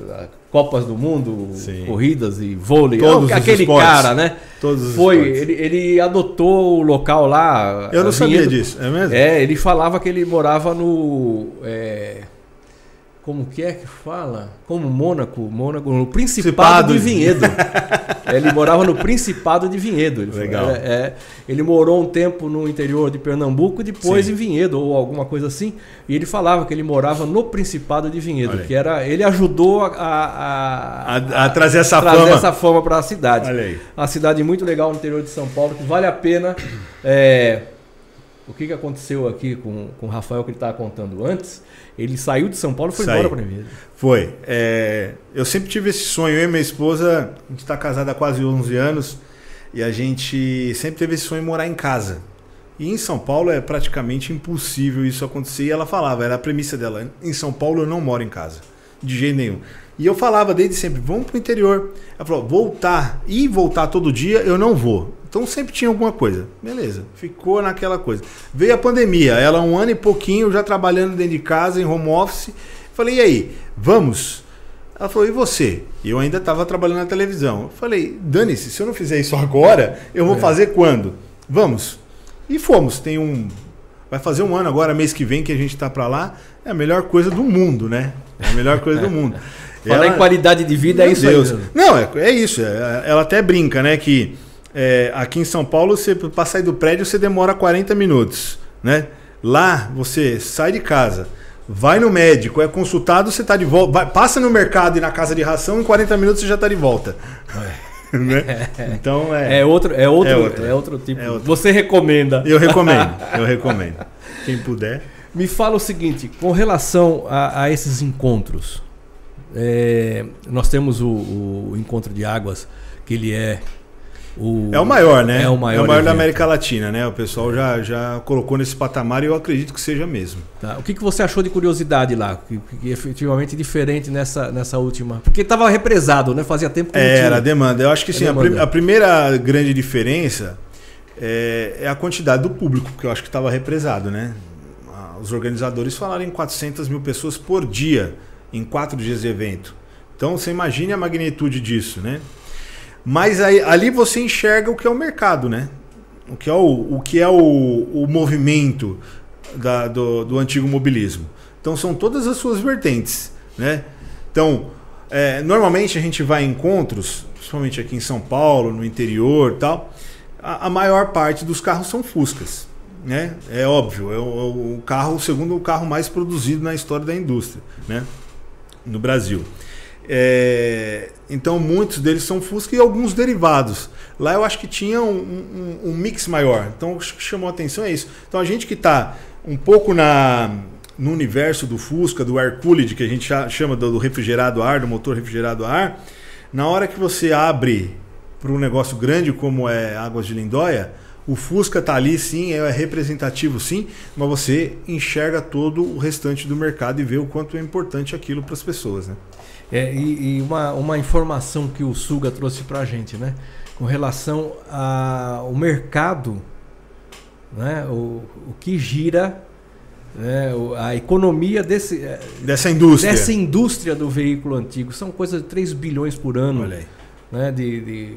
Copas do Mundo, Sim. corridas e vôlei. Todos aquele cara, né? Todos os Foi, ele, ele, adotou o local lá. Eu não sabia disso, é mesmo? É, ele falava que ele morava no. É, como que é que fala? Como Mônaco, Mônaco, no Principado, Principado. de Vinhedo. ele morava no Principado de Vinhedo. Ele Legal. É, é, ele morou um tempo no interior de Pernambuco, depois Sim. em Vinhedo ou alguma coisa assim. E ele falava que ele morava no Principado de Vinhedo, que era ele ajudou a, a, a, a trazer essa trazer fama, essa fama para a cidade. Olha aí. Uma cidade muito legal no interior de São Paulo que vale a pena. É, o que, que aconteceu aqui com, com o Rafael que ele estava contando antes? Ele saiu de São Paulo e foi Saí. embora para Vinhedo. Foi. É, eu sempre tive esse sonho. Eu e minha esposa, a gente está casado há quase 11 anos e a gente sempre teve esse sonho de morar em casa. E em São Paulo é praticamente impossível isso acontecer. E ela falava, era a premissa dela: em São Paulo eu não moro em casa, de jeito nenhum. E eu falava desde sempre, vamos pro interior. Ela falou, voltar e voltar todo dia, eu não vou. Então sempre tinha alguma coisa. Beleza, ficou naquela coisa. Veio a pandemia, ela um ano e pouquinho já trabalhando dentro de casa, em home office. Falei, e aí, vamos? Ela falou, e você? E eu ainda estava trabalhando na televisão. Eu falei, dane-se, se eu não fizer isso agora, eu vou é. fazer quando? Vamos. E fomos. Tem um. Vai fazer um ano agora, mês que vem, que a gente está para lá. É a melhor coisa do mundo, né? É a melhor coisa do mundo. Falar ela... em qualidade de vida é Meu é isso Deus. aí. Não, é, é isso. É, ela até brinca, né? Que é, aqui em São Paulo, você para sair do prédio, você demora 40 minutos, né? Lá, você sai de casa, vai no médico, é consultado, você está de volta. Vai, passa no mercado e na casa de ração, em 40 minutos você já está de volta. né? Então é. É outro, é outro, é outro, é outro tipo. É outro. Você recomenda? Eu recomendo, eu recomendo. Quem puder. Me fala o seguinte, com relação a, a esses encontros, é, nós temos o, o, encontro de águas, que ele é o, é o maior, né? É o maior, é o maior da América Latina, né? O pessoal já, já colocou nesse patamar e eu acredito que seja mesmo. Tá. O que, que você achou de curiosidade lá? Que, que efetivamente diferente nessa, nessa última. Porque estava represado, né? Fazia tempo que é, Era a demanda. Eu acho que sim. A, a, a, primeira grande diferença é, é, a quantidade do público, que eu acho que estava represado, né? Os organizadores falaram em 400 mil pessoas por dia em quatro dias de evento. Então você imagine a magnitude disso, né? Mas aí, ali você enxerga o que é o mercado, né? O que é o, o, que é o, o movimento da, do, do antigo mobilismo. Então são todas as suas vertentes, né? Então, é, normalmente a gente vai em encontros, principalmente aqui em São Paulo, no interior tal, a, a maior parte dos carros são Fuscas. Né? É óbvio, é o, o carro, o segundo carro mais produzido na história da indústria. Né? no Brasil. É, então muitos deles são Fusca e alguns derivados. Lá eu acho que tinha um, um, um mix maior. Então o que chamou a atenção é isso. Então a gente que está um pouco na, no universo do Fusca, do air cooled, que a gente chama do refrigerado ar, do motor refrigerado ar, na hora que você abre para um negócio grande como é Águas de Lindóia, o Fusca está ali sim, é representativo sim, mas você enxerga todo o restante do mercado e vê o quanto é importante aquilo para as pessoas. Né? É, e, e uma, uma informação que o Suga trouxe para a gente, né? com relação ao mercado, né? o, o que gira né? a economia desse, é, dessa indústria. Dessa indústria do veículo antigo. São coisas de 3 bilhões por ano né? de, de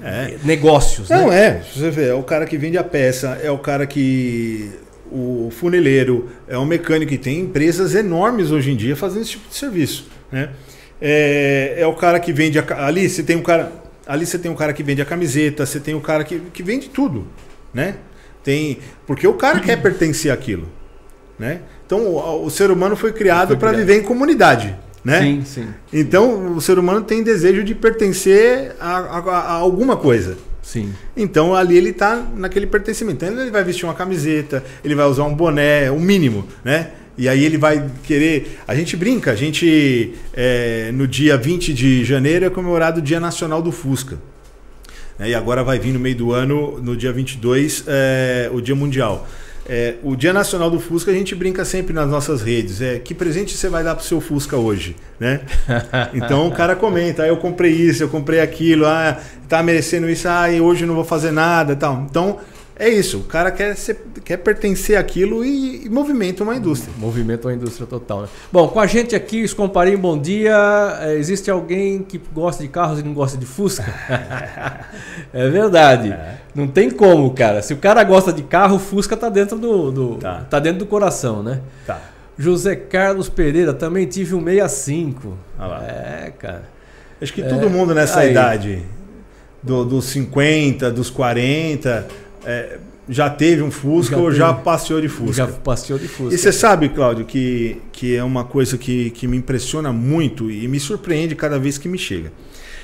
é. negócios. Não, né? é. Você vê, é o cara que vende a peça, é o cara que. O funileiro, é o mecânico que tem empresas enormes hoje em dia fazendo esse tipo de serviço. Né? É, é o cara que vende. A, ali você tem um cara. Ali você tem um cara que vende a camiseta, você tem um cara que, que vende tudo. Né? Tem, porque o cara quer pertencer àquilo. Né? Então o, o ser humano foi criado para viver em comunidade né? Sim, sim. Então o ser humano tem desejo de pertencer a, a, a alguma coisa. Sim. Então ali ele está naquele pertencimento. Então ele vai vestir uma camiseta, ele vai usar um boné, o mínimo, né? E aí ele vai querer. A gente brinca, a gente é, no dia 20 de janeiro é comemorado o Dia Nacional do Fusca. É, e agora vai vir no meio do ano, no dia 22, é, o Dia Mundial. É, o Dia Nacional do Fusca a gente brinca sempre nas nossas redes. É que presente você vai dar pro seu Fusca hoje, né? Então o cara comenta, ah, eu comprei isso, eu comprei aquilo, ah, tá merecendo isso, ah, hoje não vou fazer nada, tal. Então é isso, o cara quer, ser, quer pertencer àquilo e, e movimenta uma indústria. Movimenta uma indústria total. Né? Bom, com a gente aqui, os Comparim, bom dia. É, existe alguém que gosta de carros e não gosta de Fusca? é verdade. É. Não tem como, cara. Se o cara gosta de carro, Fusca tá dentro do, do tá. tá. dentro do coração, né? Tá. José Carlos Pereira, também tive um 65. Ah lá. É, cara. Acho que é. todo mundo nessa Aí. idade, do, dos 50, dos 40 é, já teve um Fusca já ou teve, já passeou de Fusca? Já passeou de Fusca. E você sabe, Cláudio, que, que é uma coisa que, que me impressiona muito e me surpreende cada vez que me chega.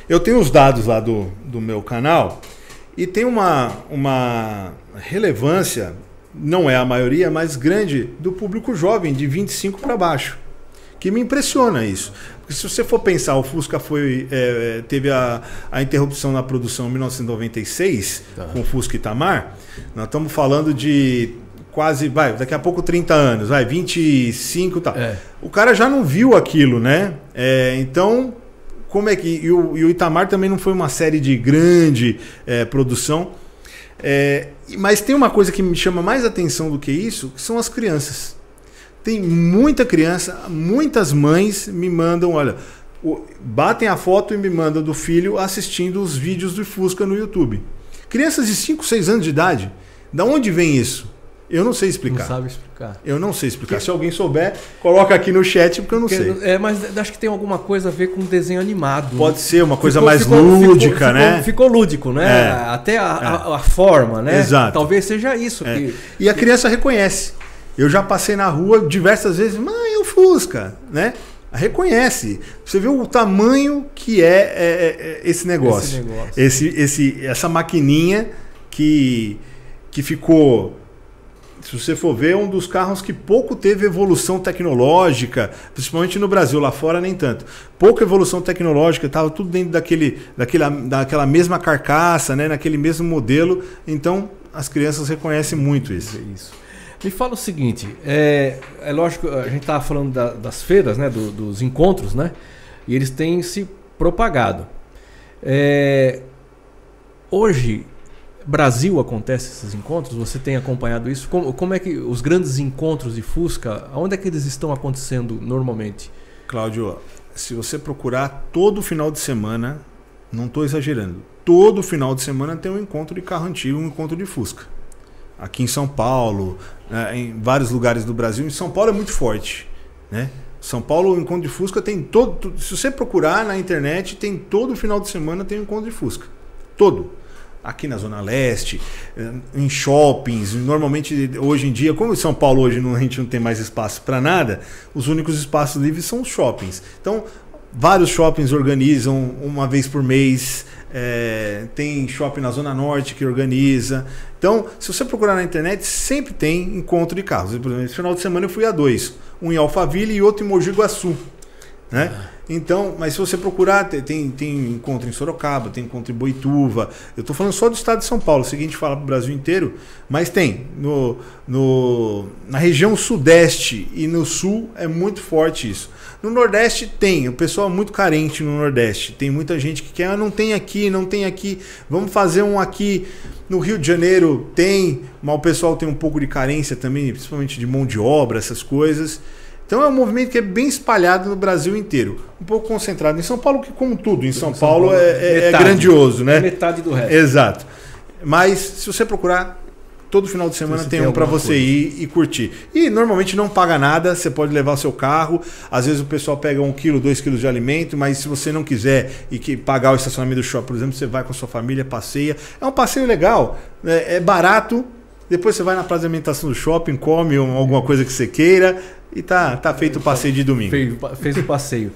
Eu tenho os dados lá do, do meu canal e tem uma, uma relevância, não é a maioria, mas grande, do público jovem, de 25 para baixo. Que me impressiona isso. Porque se você for pensar, o Fusca foi, é, teve a, a interrupção na produção em 1996, tá. com o Fusca Itamar. Nós estamos falando de quase, vai, daqui a pouco 30 anos, vai, 25 e tal. É. O cara já não viu aquilo, né? É, então, como é que. E o, e o Itamar também não foi uma série de grande é, produção. É, mas tem uma coisa que me chama mais atenção do que isso, que são as crianças. Tem muita criança, muitas mães me mandam, olha, batem a foto e me mandam do filho assistindo os vídeos do Fusca no YouTube. Crianças de 5, 6 anos de idade. Da onde vem isso? Eu não sei Não explicar. sabe explicar. Eu não sei explicar. Se alguém souber, coloca aqui no chat porque eu não Porque- sei. É, mas acho que tem alguma coisa a ver com desenho animado. Pode ser uma coisa Ficou- mais ficou- lúdica, ficou- né? Ficou, lúdico, né? É. Até a, a- a forma, né? Exato. Talvez seja isso. É. Que, E a criança reconhece. Eu já passei na rua diversas vezes, mãe, é o Fusca, né? Reconhece. Você vê o tamanho que é, é, é, é esse negócio. Esse negócio. Esse, esse, essa maquininha que, que ficou. Se você for ver, é um dos carros que pouco teve evolução tecnológica, principalmente no Brasil, lá fora nem tanto. Pouca evolução tecnológica, estava tudo dentro daquele, daquela, daquela mesma carcaça, né? naquele mesmo modelo. Então as crianças reconhecem muito isso. É isso. Me fala o seguinte, é, é lógico, a gente estava falando da- das feiras, né, do- dos encontros, né, e eles têm se propagado. É, hoje, Brasil acontece esses encontros? Você tem acompanhado isso? Como, como é que os grandes encontros de Fusca, onde é que eles estão acontecendo normalmente? Cláudio, se você procurar todo final de semana, não estou exagerando, todo final de semana tem um encontro de carro antigo, um encontro de Fusca. Aqui em São Paulo, em vários lugares do Brasil. Em São Paulo é muito forte. Né? São Paulo, o encontro de Fusca tem todo. Se você procurar na internet, tem todo final de semana tem um encontro de Fusca. Todo. Aqui na Zona Leste, eh, em shoppings, normalmente hoje em dia, como em São Paulo hoje a gente não tem mais espaço para nada, os únicos espaços livres são os shoppings. Então, vários shoppings organizam uma vez por mês. Eh, tem shopping na Zona Norte que organiza. Então, se você procurar na internet, sempre tem encontro de carros. Por exemplo, esse final de semana eu fui a dois: um em Alphaville e outro em Mogi Guaçu. Né? Então, mas se você procurar, te- tem, tem encontro em Sorocaba, tem encontro em Boituva. Eu estou falando só do estado de São Paulo, se a gente fala para o Brasil inteiro, mas tem. No, no, na região sudeste e no sul é muito forte isso. No Nordeste tem, o pessoal é muito carente no Nordeste. Tem muita gente que quer, ah, não tem aqui, não tem aqui, vamos fazer um aqui. No Rio de Janeiro tem, mas o pessoal tem um pouco de carência também, principalmente de mão de obra, essas coisas. Então é um movimento que é bem espalhado no Brasil inteiro. Um pouco concentrado em São Paulo, que como tudo em São, São Paulo, Paulo, é, é- é metade. grandioso, né? Metade do resto. Exato. Mas se você procurar, todo final de semana tem tem um para você coisa. ir e curtir. E normalmente não paga nada, você pode levar o seu carro. Às vezes o pessoal pega um quilo, dois quilos de alimento, mas se você não quiser e que pagar o estacionamento do shopping, por exemplo, você vai com a sua família, passeia. É um passeio legal, né? é barato. Depois você vai na praça de alimentação do shopping, come um- alguma coisa que você queira e tá, tá feito o passeio de domingo. Fez, fez o passeio.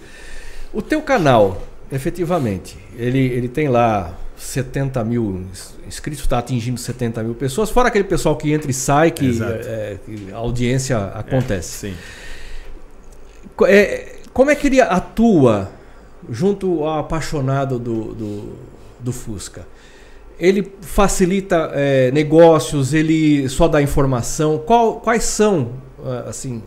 O teu canal, efetivamente, ele, ele tem lá 70 mil ins- inscritos, está atingindo 70 mil pessoas, fora aquele pessoal que entra e sai, que, Exato. é, que a audiência acontece. Sim. Co- é, como é que ele atua junto ao apaixonado do, do, do Fusca? Ele facilita é, negócios, ele só dá informação. Qual- quais são, ah, assim,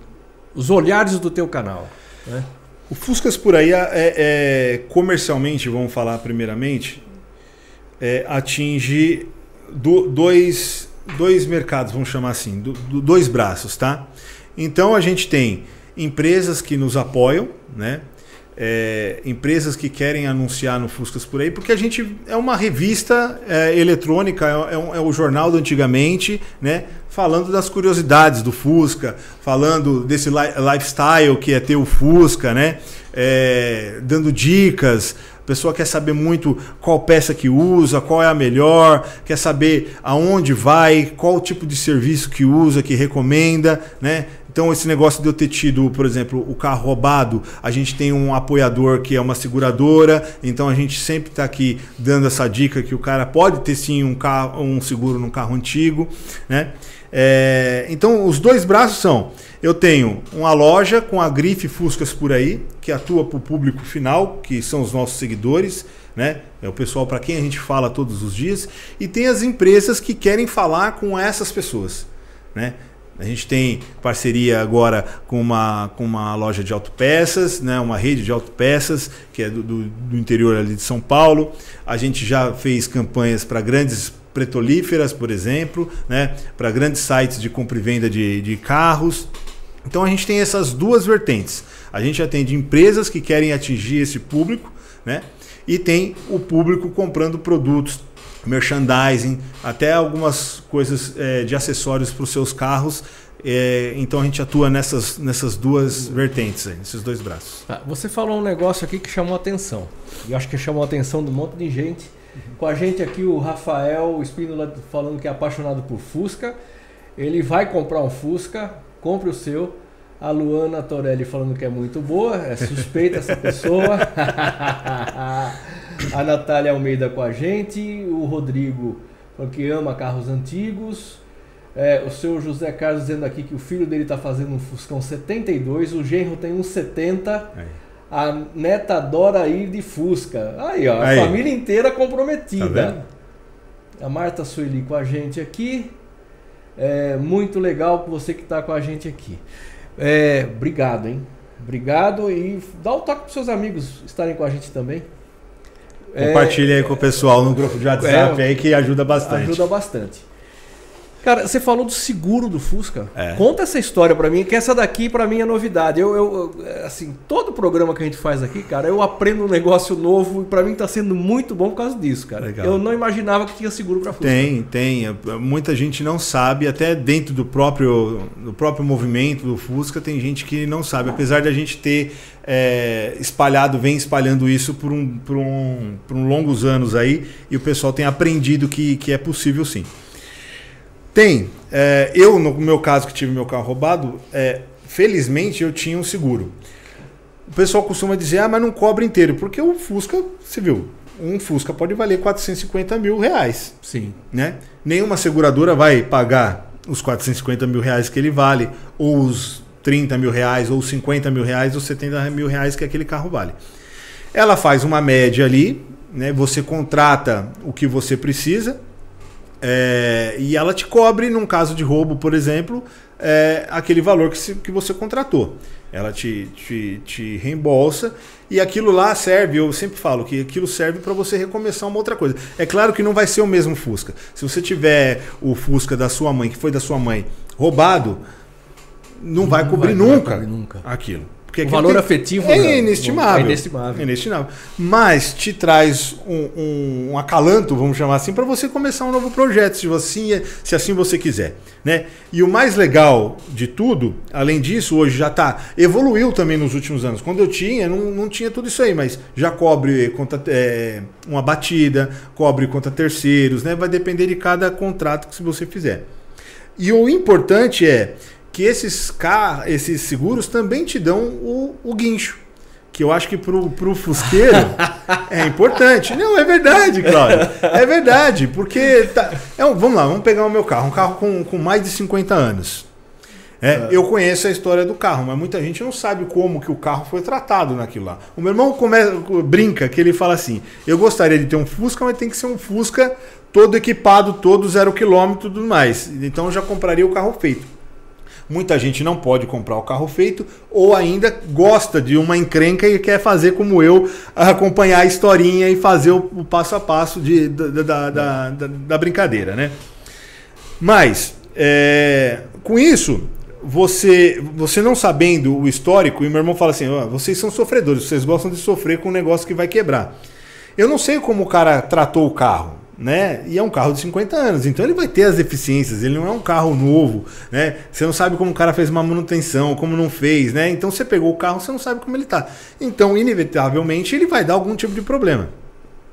os olhares do teu canal? né? O Fuscas por aí, é, é, comercialmente, vamos falar primeiramente, é, atinge do- dois, dois mercados, vamos chamar assim, do- do- dois braços, tá? Então a gente tem empresas que nos apoiam, né? É, empresas que querem anunciar no Fuscas por aí, porque a gente é uma revista é, eletrônica, é, é um- é o jornal do antigamente, né? Falando das curiosidades do Fusca, falando desse li- lifestyle que é ter o Fusca, né? É, dando dicas. Pessoa quer saber muito qual peça que usa, qual é a melhor, quer saber aonde vai, qual tipo de serviço que usa, que recomenda, né? Então, esse negócio de eu ter tido, por exemplo, o carro roubado, a gente tem um apoiador que é uma seguradora, então a gente sempre está aqui dando essa dica que o cara pode ter sim um, carro, um seguro num carro antigo, né? É, então, os dois braços são: eu tenho uma loja com a grife Fuscas por aí, que atua para o público final, que são os nossos seguidores, né? É o pessoal para quem a gente fala todos os dias, e tem as empresas que querem falar com essas pessoas, né? A gente tem parceria agora com uma, com uma loja de autopeças, né? uma rede de autopeças, que é do, do, do interior ali de São Paulo. A gente já fez campanhas para grandes petrolíferas, por exemplo, né? para grandes sites de compra e venda de, de carros. Então a gente tem essas duas vertentes. A gente atende empresas que querem atingir esse público, né? E tem o público comprando produtos merchandising, até algumas coisas é, de acessórios para os seus carros. É, então a gente atua nessas, nessas duas vertentes, aí, nesses dois braços. Ah, você falou um negócio aqui que chamou a atenção. E acho que chamou a atenção de um monte de gente. Com a gente aqui o Rafael Espínola falando que é apaixonado por Fusca. Ele vai comprar um Fusca, compre o seu. A Luana Torelli falando que é muito boa, é suspeita essa pessoa. a Natália Almeida com a gente, o Rodrigo falando que ama carros antigos. É, o seu José Carlos dizendo aqui que o filho dele está fazendo um Fuscão 72, o genro tem um 70. Aí. A neta adora ir de Fusca. Aí, ó, Aí. a família inteira comprometida. Tá a Marta Sueli com a gente aqui. É muito legal você que está com a gente aqui. É, obrigado, hein? Obrigado e dá o um toque para seus amigos estarem com a gente também. Compartilha é, aí com o pessoal no grupo de WhatsApp é, aí que ajuda bastante. Ajuda bastante. Cara, você falou do seguro do Fusca. É. Conta essa história para mim, que essa daqui para mim é novidade. Eu, eu, assim, todo programa que a gente faz aqui, cara, eu aprendo um negócio novo e para mim tá sendo muito bom por causa disso, cara. Legal. Eu não imaginava que tinha seguro para Fusca. Tem, tem. Muita gente não sabe, até dentro do próprio, do próprio movimento do Fusca, tem gente que não sabe. Apesar de a gente ter é, espalhado, vem espalhando isso por, um, por, um, por um longos anos aí, e o pessoal tem aprendido que, que é possível sim. Tem. É, eu, no meu caso, que tive meu carro roubado, é, felizmente eu tinha um seguro. O pessoal costuma dizer, ah, mas não cobra inteiro, porque o Fusca, você viu, um Fusca pode valer 450 mil reais. Sim. Né? Nenhuma seguradora vai pagar os 450 mil reais que ele vale, ou os 30 mil reais, ou 50 mil reais, ou 70 mil reais que aquele carro vale. Ela faz uma média ali, né? você contrata o que você precisa, é, e ela te cobre, num caso de roubo, por exemplo, é, aquele valor que, se, que você contratou. Ela te, te, te reembolsa e aquilo lá serve, eu sempre falo que aquilo serve para você recomeçar uma outra coisa. É claro que não vai ser o mesmo Fusca. Se você tiver o Fusca da sua mãe, que foi da sua mãe, roubado, não, não vai cobrir vai, nunca, vai cobrir nunca aquilo. Porque o valor tem... afetivo é inestimável. É inestimável. É inestimável. Mas te traz um, um, um acalanto, vamos chamar assim, para você começar um novo projeto, se, você, se assim você quiser. Né? E o mais legal de tudo, além disso, hoje já está. Evoluiu também nos últimos anos. Quando eu tinha, não, não tinha tudo isso aí, mas já cobre contra, é, uma batida, cobre contra terceiros, né? Vai depender de cada contrato que você fizer. E o importante é que esses, car esses seguros também te dão o, o guincho. Que eu acho que pro, pro Fusqueiro é importante. Não, é verdade, Cláudio. É verdade, porque. Tá, é um, vamos lá, vamos pegar o meu carro, um carro com, com mais de 50 anos. É, é. Eu conheço a história do carro, mas muita gente não sabe como que o carro foi tratado naquilo lá. O meu irmão come, brinca que ele fala assim: eu gostaria de ter um Fusca, mas tem que ser um Fusca todo equipado, todo zero quilômetro e tudo mais. Então eu já compraria o carro feito. Muita gente não pode comprar o carro feito ou ainda gosta de uma encrenca e quer fazer como eu, acompanhar a historinha e fazer o, passo a passo de, da, da, da, da, brincadeira, né? Mas, é, com isso, você, você não sabendo o histórico, e meu irmão fala assim: oh, vocês são sofredores, vocês gostam de sofrer com um negócio que vai quebrar. Eu não sei como o cara tratou o carro né? E é um carro de 50 anos, então ele vai ter as deficiências, ele não é um carro novo, né? Você não sabe como o cara fez uma manutenção, como não fez, né? Então você pegou o carro, você não sabe como ele tá. Então, inevitavelmente, ele vai dar algum tipo de problema.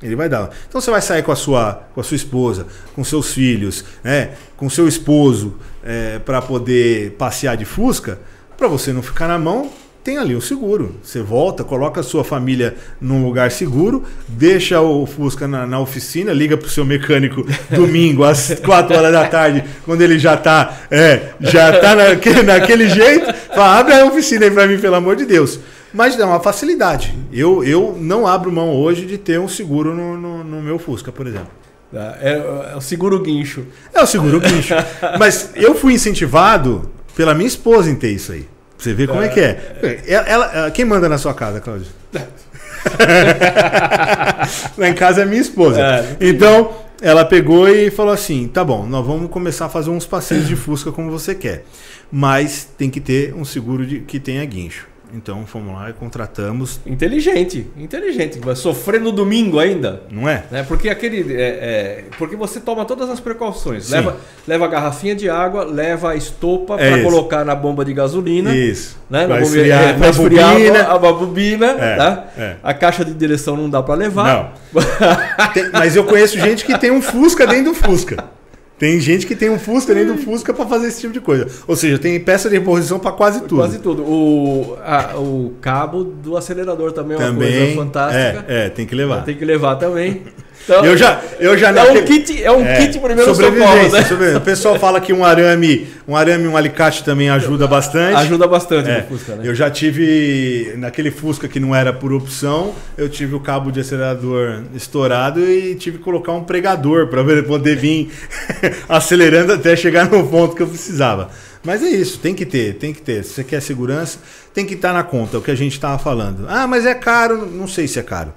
Ele vai dar. Então você vai sair com a sua, com a sua esposa, com seus filhos, né? com seu esposo, é, para poder passear de Fusca, para você não ficar na mão tem ali o seguro. Você volta, coloca a sua família num lugar seguro, deixa o Fusca na, na oficina, liga pro seu mecânico domingo às 4 horas da tarde, quando ele já tá, é, já tá naquele, naquele jeito, fala, abre a oficina aí para mim, pelo amor de Deus. Mas é uma facilidade. Eu, eu não abro mão hoje de ter um seguro no, no, no meu Fusca, por exemplo. É, é, o seguro guincho. É o seguro guincho. Mas eu fui incentivado pela minha esposa em ter isso aí. Você ver como é, que é. Ela, ela- quem manda na sua casa, Cláudio? Lá em casa é minha esposa. É. Então, ela pegou e falou assim: tá bom, nós vamos começar a fazer uns passeios de Fusca como você quer. Mas tem que ter um seguro de, que tenha guincho. Então fomos lá e contratamos, Inteligente, inteligente. Vai sofrer no domingo ainda. não é? Né? Porque aquele. é, é, porque você toma todas as precauções. Sim. Leva, leva a garrafinha de água, leva a estopa É para colocar na bomba de gasolina. Isso. Né? Vai Na bomba- esfriar é, vai esfriar bobina. a, a bobina. É, tá? é. A caixa de direção não dá para levar. Não. Tem- mas eu conheço gente que tem um Fusca dentro do Fusca. Tem gente que tem um Fusca dentro do Fusca para fazer esse tipo de coisa. Ou seja, tem peça de reposição para quase tudo. Quase tudo. O, a- o cabo do acelerador também é uma Também. coisa fantástica. É, é, tem que levar. Tem que levar também. Então, Eu já, eu já é um kit, é um É, kit primeiro socorro, né? sobrevivência. O pessoal fala que um arame, um arame, e um alicate também ajuda bastante. Ajuda bastante É, no Fusca, né? Eu já tive naquele Fusca que não era por opção, eu tive o cabo de acelerador estourado e tive que colocar um pregador para poder vir acelerando até chegar no ponto que eu precisava. Mas é isso, tem que ter, tem que ter. Se você quer segurança, tem que estar na conta, é o que a gente estava falando. Ah, mas é caro, não sei se é caro.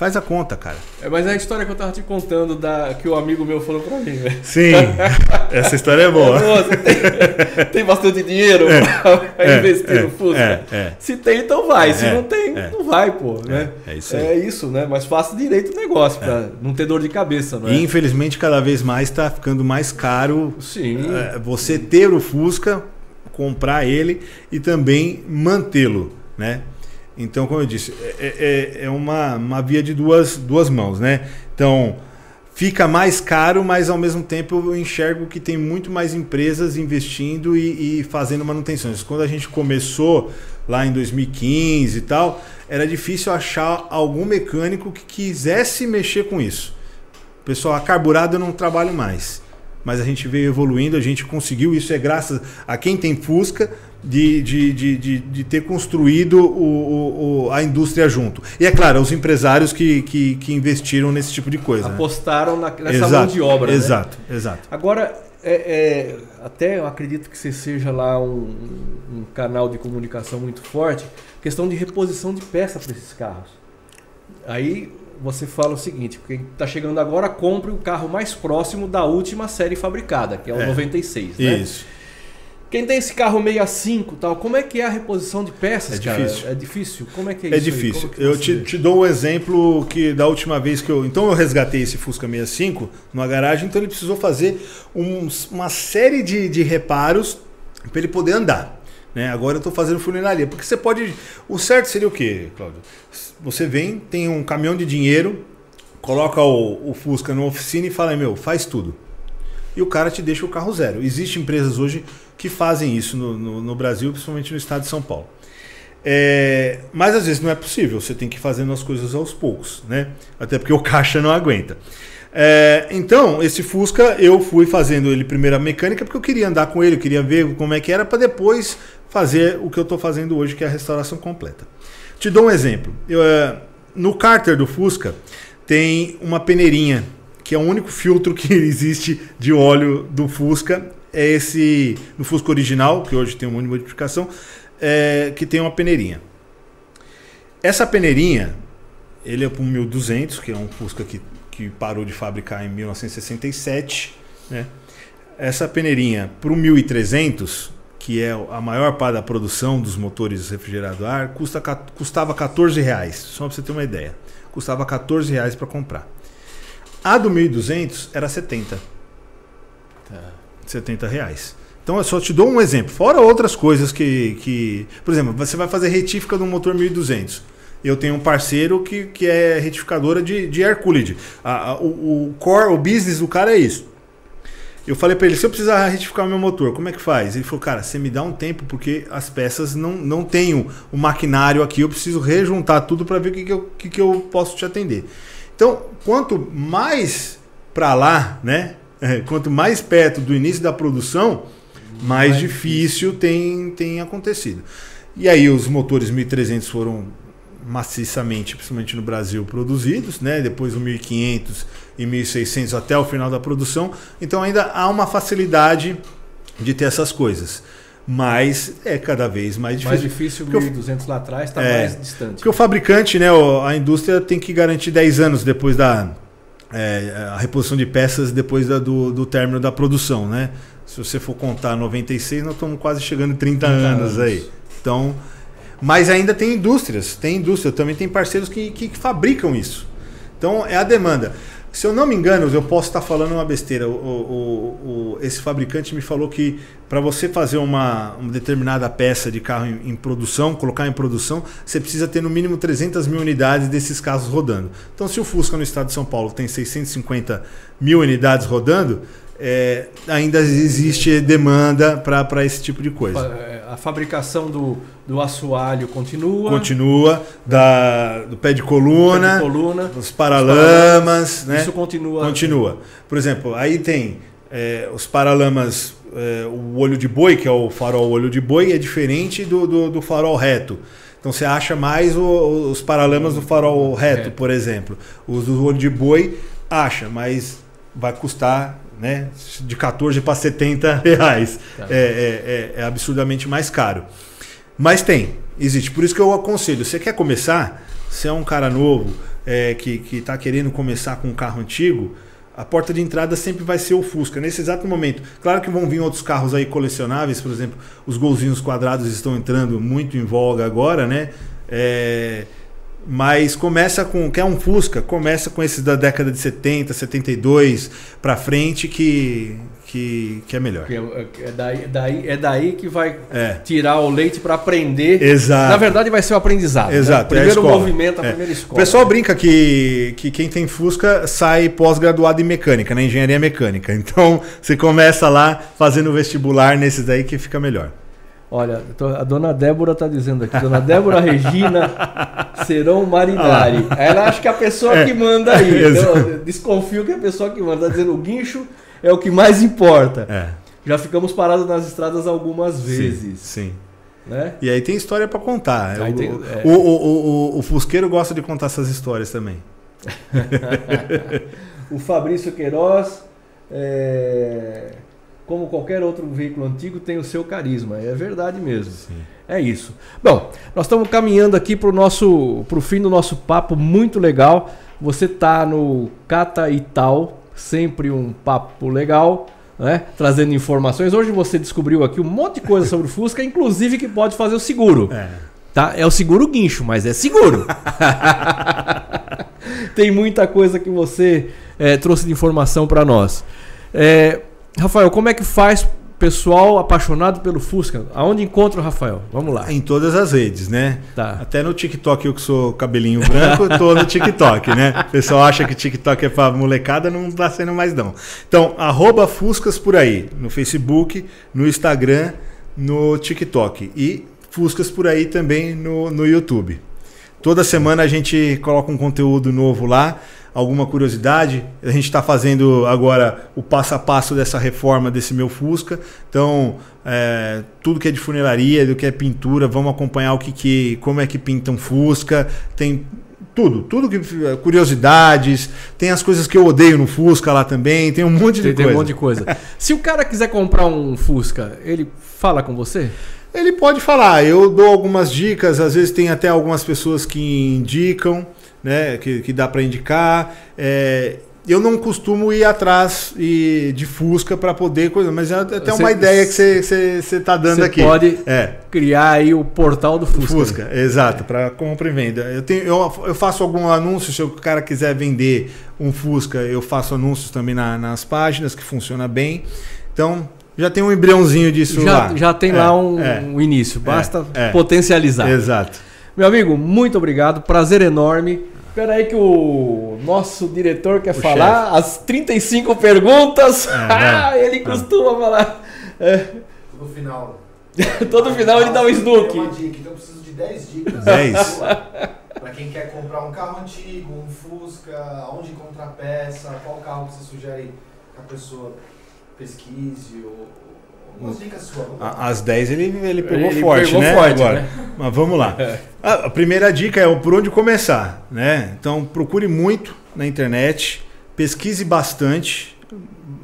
Faz a conta, cara. É, mas é a história que eu tava te contando da, que o amigo meu falou pra mim, velho. Sim, essa história é boa. Nossa, tem, tem bastante dinheiro pra é, investir é, no Fusca? é, é. Se tem, então vai. Se É, não tem, é. não vai, pô. né? é isso aí. É isso, né? Mas faça direito o negócio, pra não ter dor de cabeça, é? E infelizmente cada vez mais está ficando mais caro Sim. é, você ter o Fusca, comprar ele e também mantê-lo, né? Então, como eu disse, é, é- é uma, uma via de duas, duas mãos, né? Então, fica mais caro, mas ao mesmo tempo eu enxergo que tem muito mais empresas investindo e, e fazendo manutenções. Quando a gente começou lá em 2015 e tal, era difícil achar algum mecânico que quisesse mexer com isso. Pessoal, a carburado eu não trabalho mais. Mas a gente veio evoluindo, a gente conseguiu. Isso é graças a quem tem Fusca de, de, de, de, de ter construído o, o- a indústria junto. E é claro, os empresários que, que, que investiram nesse tipo de coisa. né? Apostaram na- nessa Exato, mão de obra, né? Exato, exato. Agora, é, é, até eu acredito que você seja lá um, um canal de comunicação muito forte, questão de reposição de peça para esses carros. Aí você fala o seguinte, quem está chegando agora, compre o carro mais próximo da última série fabricada, que é o É. 96, né? Isso. Quem tem esse carro 65 tal, como é que é a reposição de peças, É cara? difícil. É difícil? Como é que é, É isso difícil. Como que Eu te, te dou um exemplo que da última vez que eu. Então eu resgatei esse Fusca 65 numa garagem, então ele precisou fazer uns- uma série de, de reparos para ele poder andar. Né? Agora eu estou fazendo funilaria. Porque você pode. O certo seria o quê, Cláudio? Você vem, tem um caminhão de dinheiro, coloca o, o Fusca na oficina e fala, meu, faz tudo. E o cara te deixa o carro zero. Existem empresas hoje que fazem isso no, no- no Brasil, principalmente no estado de São Paulo. É, mas às vezes não é possível, você tem que ir fazendo as coisas aos poucos, né? Até porque o caixa não aguenta. É, então, esse Fusca eu fui fazendo ele primeiro a mecânica porque eu queria andar com ele, eu queria ver como é que era para depois fazer o que eu estou fazendo hoje, que é a restauração completa. Te dou um exemplo. Eu, é, no cárter do Fusca tem uma peneirinha, que é o único filtro que existe de óleo do Fusca. É esse no Fusca original, que hoje tem um monte de modificação, é, que tem uma peneirinha. Essa peneirinha, ele é para um 1200, que é um Fusca que, que parou de fabricar em 1967. Né? Essa peneirinha para o 1300, que é a maior parte da produção dos motores refrigerados a ar, custa, custava 14 reais. Só para você ter uma ideia. Custava 14 reais para comprar. A do 1200 era 70. Tá. 70 reais. Então eu só te dou um exemplo. Fora outras coisas que, que. Por exemplo, você vai fazer retífica de um motor 1200. Eu tenho um parceiro que, que é retificadora de, de air cooled. A- a- o, o core, o business do cara é isso. Eu falei para ele, se eu precisar retificar o meu motor, como é que faz? Ele falou, cara, você me dá um tempo porque as peças não, não tenho o maquinário aqui, eu preciso rejuntar tudo para ver o que, que, eu, que, que eu posso te atender. Então, quanto mais para lá, né? É, quanto mais perto do início da produção, mais Mais difícil tem, tem acontecido. E aí os motores 1300 foram maciçamente, principalmente no Brasil, produzidos, né? Depois o 1500 e 1600 até o final da produção. Então ainda há uma facilidade de ter essas coisas. mas é cada vez mais difícil. Mais difícil, 1.200 lá atrás está é, mais distante. Porque o fabricante, né, a indústria tem que garantir 10 anos depois da é, a reposição de peças depois da, do, do término da produção, né? Se você for contar 96, nós estamos quase chegando em 30, 30 anos, anos aí. Então, mas ainda tem indústrias, tem indústria, também tem parceiros que, que, que fabricam isso. Então é a demanda. Se eu não me engano, eu posso estar falando uma besteira. O, o, o esse fabricante me falou que para você fazer uma, uma, determinada peça de carro em, em, produção, colocar em produção, você precisa ter no mínimo 300 mil unidades desses carros rodando. Então, se o Fusca no estado de São Paulo tem 650 mil unidades rodando, é, ainda existe demanda para esse tipo de coisa. É, a fabricação do, do assoalho continua. Continua, da, do pé de coluna, pé de coluna os paralamas. Né? Isso continua. Continua. Por exemplo, aí tem é, os paralamas, é, o olho de boi, que é o farol olho de boi, é diferente do, do, do farol reto. Então você acha mais o, os paralamas do farol reto, reto, por exemplo. Os do olho de boi acha, mas vai custar né? De 14 para 70 reais. Tá. É, é, é, é, absurdamente mais caro. Mas tem, existe. Por isso que eu aconselho. Você quer começar? Se é um cara novo é, que está querendo começar com um carro antigo, a porta de entrada sempre vai ser o Fusca, nesse exato momento. Claro que vão vir outros carros aí colecionáveis, por exemplo, os golzinhos quadrados estão entrando muito em voga agora, né? É, mas começa com. Quer um Fusca? Começa com esses da década de 70, 72 para frente que, que, que é melhor. É, é, daí, daí, é daí que vai é. tirar o leite para aprender. Exato. Na verdade, vai ser o aprendizado. Né? Exato. Né? Primeiro é a movimento, a é. primeira escola. O pessoal brinca que, que quem tem Fusca sai pós-graduado em mecânica, na engenharia mecânica. Então, você começa lá fazendo vestibular nesses daí que fica melhor. Olha, a dona Débora está dizendo aqui, dona Débora Regina Serão Marinari. Ah. Ela acha que é a pessoa é. que manda aí. Então, desconfio que é a pessoa que manda. Está dizendo o guincho é o que mais importa. É. Já ficamos parados nas estradas algumas vezes. Sim. sim. Né? E aí tem história para contar. O, tem, é. o, o, o, o, Fusqueiro gosta de contar essas histórias também. o Fabrício Queiroz. É como qualquer outro veículo antigo, tem o seu carisma. É verdade mesmo. Sim. É isso. Bom, nós estamos caminhando aqui para o fim do nosso papo muito legal. Você está no Cata e Tal, sempre um papo legal. Né? Trazendo informações. Hoje você descobriu aqui um monte de coisa sobre o Fusca, inclusive que pode fazer o seguro. É. Tá? É o seguro guincho, mas é seguro. Tem muita coisa que você é, trouxe de informação para nós. É, Rafael, como é que faz pessoal apaixonado pelo Fusca? Aonde encontra o Rafael? Vamos lá. Em todas as redes, né? Tá. Até no TikTok, eu que sou cabelinho branco, tô no TikTok, né? O pessoal acha que TikTok é pra molecada, não tá sendo mais não. Então, arroba Fuscas por aí, no Facebook, no Instagram, no TikTok. E Fuscas por aí também no, no YouTube. Toda semana a gente coloca um conteúdo novo lá alguma curiosidade, a gente está fazendo agora o passo a passo dessa reforma desse meu Fusca. Então, é, tudo que é de funilaria, do que é pintura, vamos acompanhar o que, que como é que pintam Fusca. Tem tudo, tudo que curiosidades, tem as coisas que eu odeio no Fusca lá também, tem um monte de tem, coisa. Tem um monte de coisa. Se o cara quiser comprar um Fusca, ele fala com você? Ele pode falar, eu dou algumas dicas, às vezes tem até algumas pessoas que indicam né, que, que dá para indicar. É, eu não costumo ir atrás e, de Fusca para poder coisa, mas é até uma ideia que você está dando aqui. pode é. criar aí o portal do Fusca. Fusca, né? exato, é. para compra e venda. Eu, tenho, eu, eu faço algum anúncio, se o cara quiser vender um Fusca, eu faço anúncios também na, nas páginas, que funciona bem. Então, já tem um embriãozinho disso já, lá. Já tem é, lá um, é. um início, basta é, potencializar. Exato. Meu amigo, muito obrigado, prazer enorme. Espera aí que o nosso diretor quer o falar chefe. as 35 perguntas. É, ele costuma falar. É. No final. Todo final ele dá um snook. Uma dica, então eu preciso de 10 dicas. 10. Para quem quer comprar um carro antigo, um Fusca, onde encontrar peça, qual carro você sugere que a pessoa pesquise ou Suas. As 10 ele, ele pegou ele forte, pegou né? Forte, Agora. Né? Mas vamos lá. A primeira dica é por onde começar, né? Então procure muito na internet, pesquise bastante,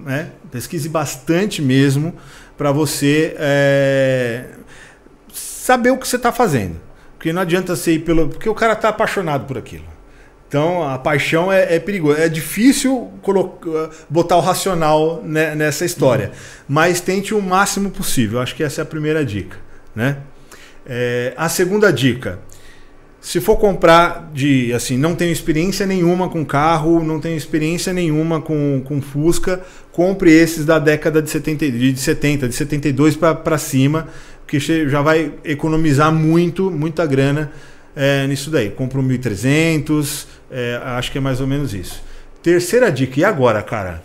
né? Pesquise bastante mesmo para você é, saber o que você está fazendo. Porque não adianta você ir pelo. Porque o cara está apaixonado por aquilo. Então a paixão é, é perigoso. É difícil colocar, botar o racional né, nessa história. Uhum. Mas tente o máximo possível. Acho que essa é a primeira dica. Né? É, a segunda dica. Se for comprar de assim, não tenho experiência nenhuma com carro, não tenho experiência nenhuma com, com Fusca, compre esses da década de 70, de 70, de 72 para cima, que já vai economizar muito, muita grana é, nisso daí. Compra um 1.300, é, acho que é mais ou menos isso. Terceira dica, e agora, cara?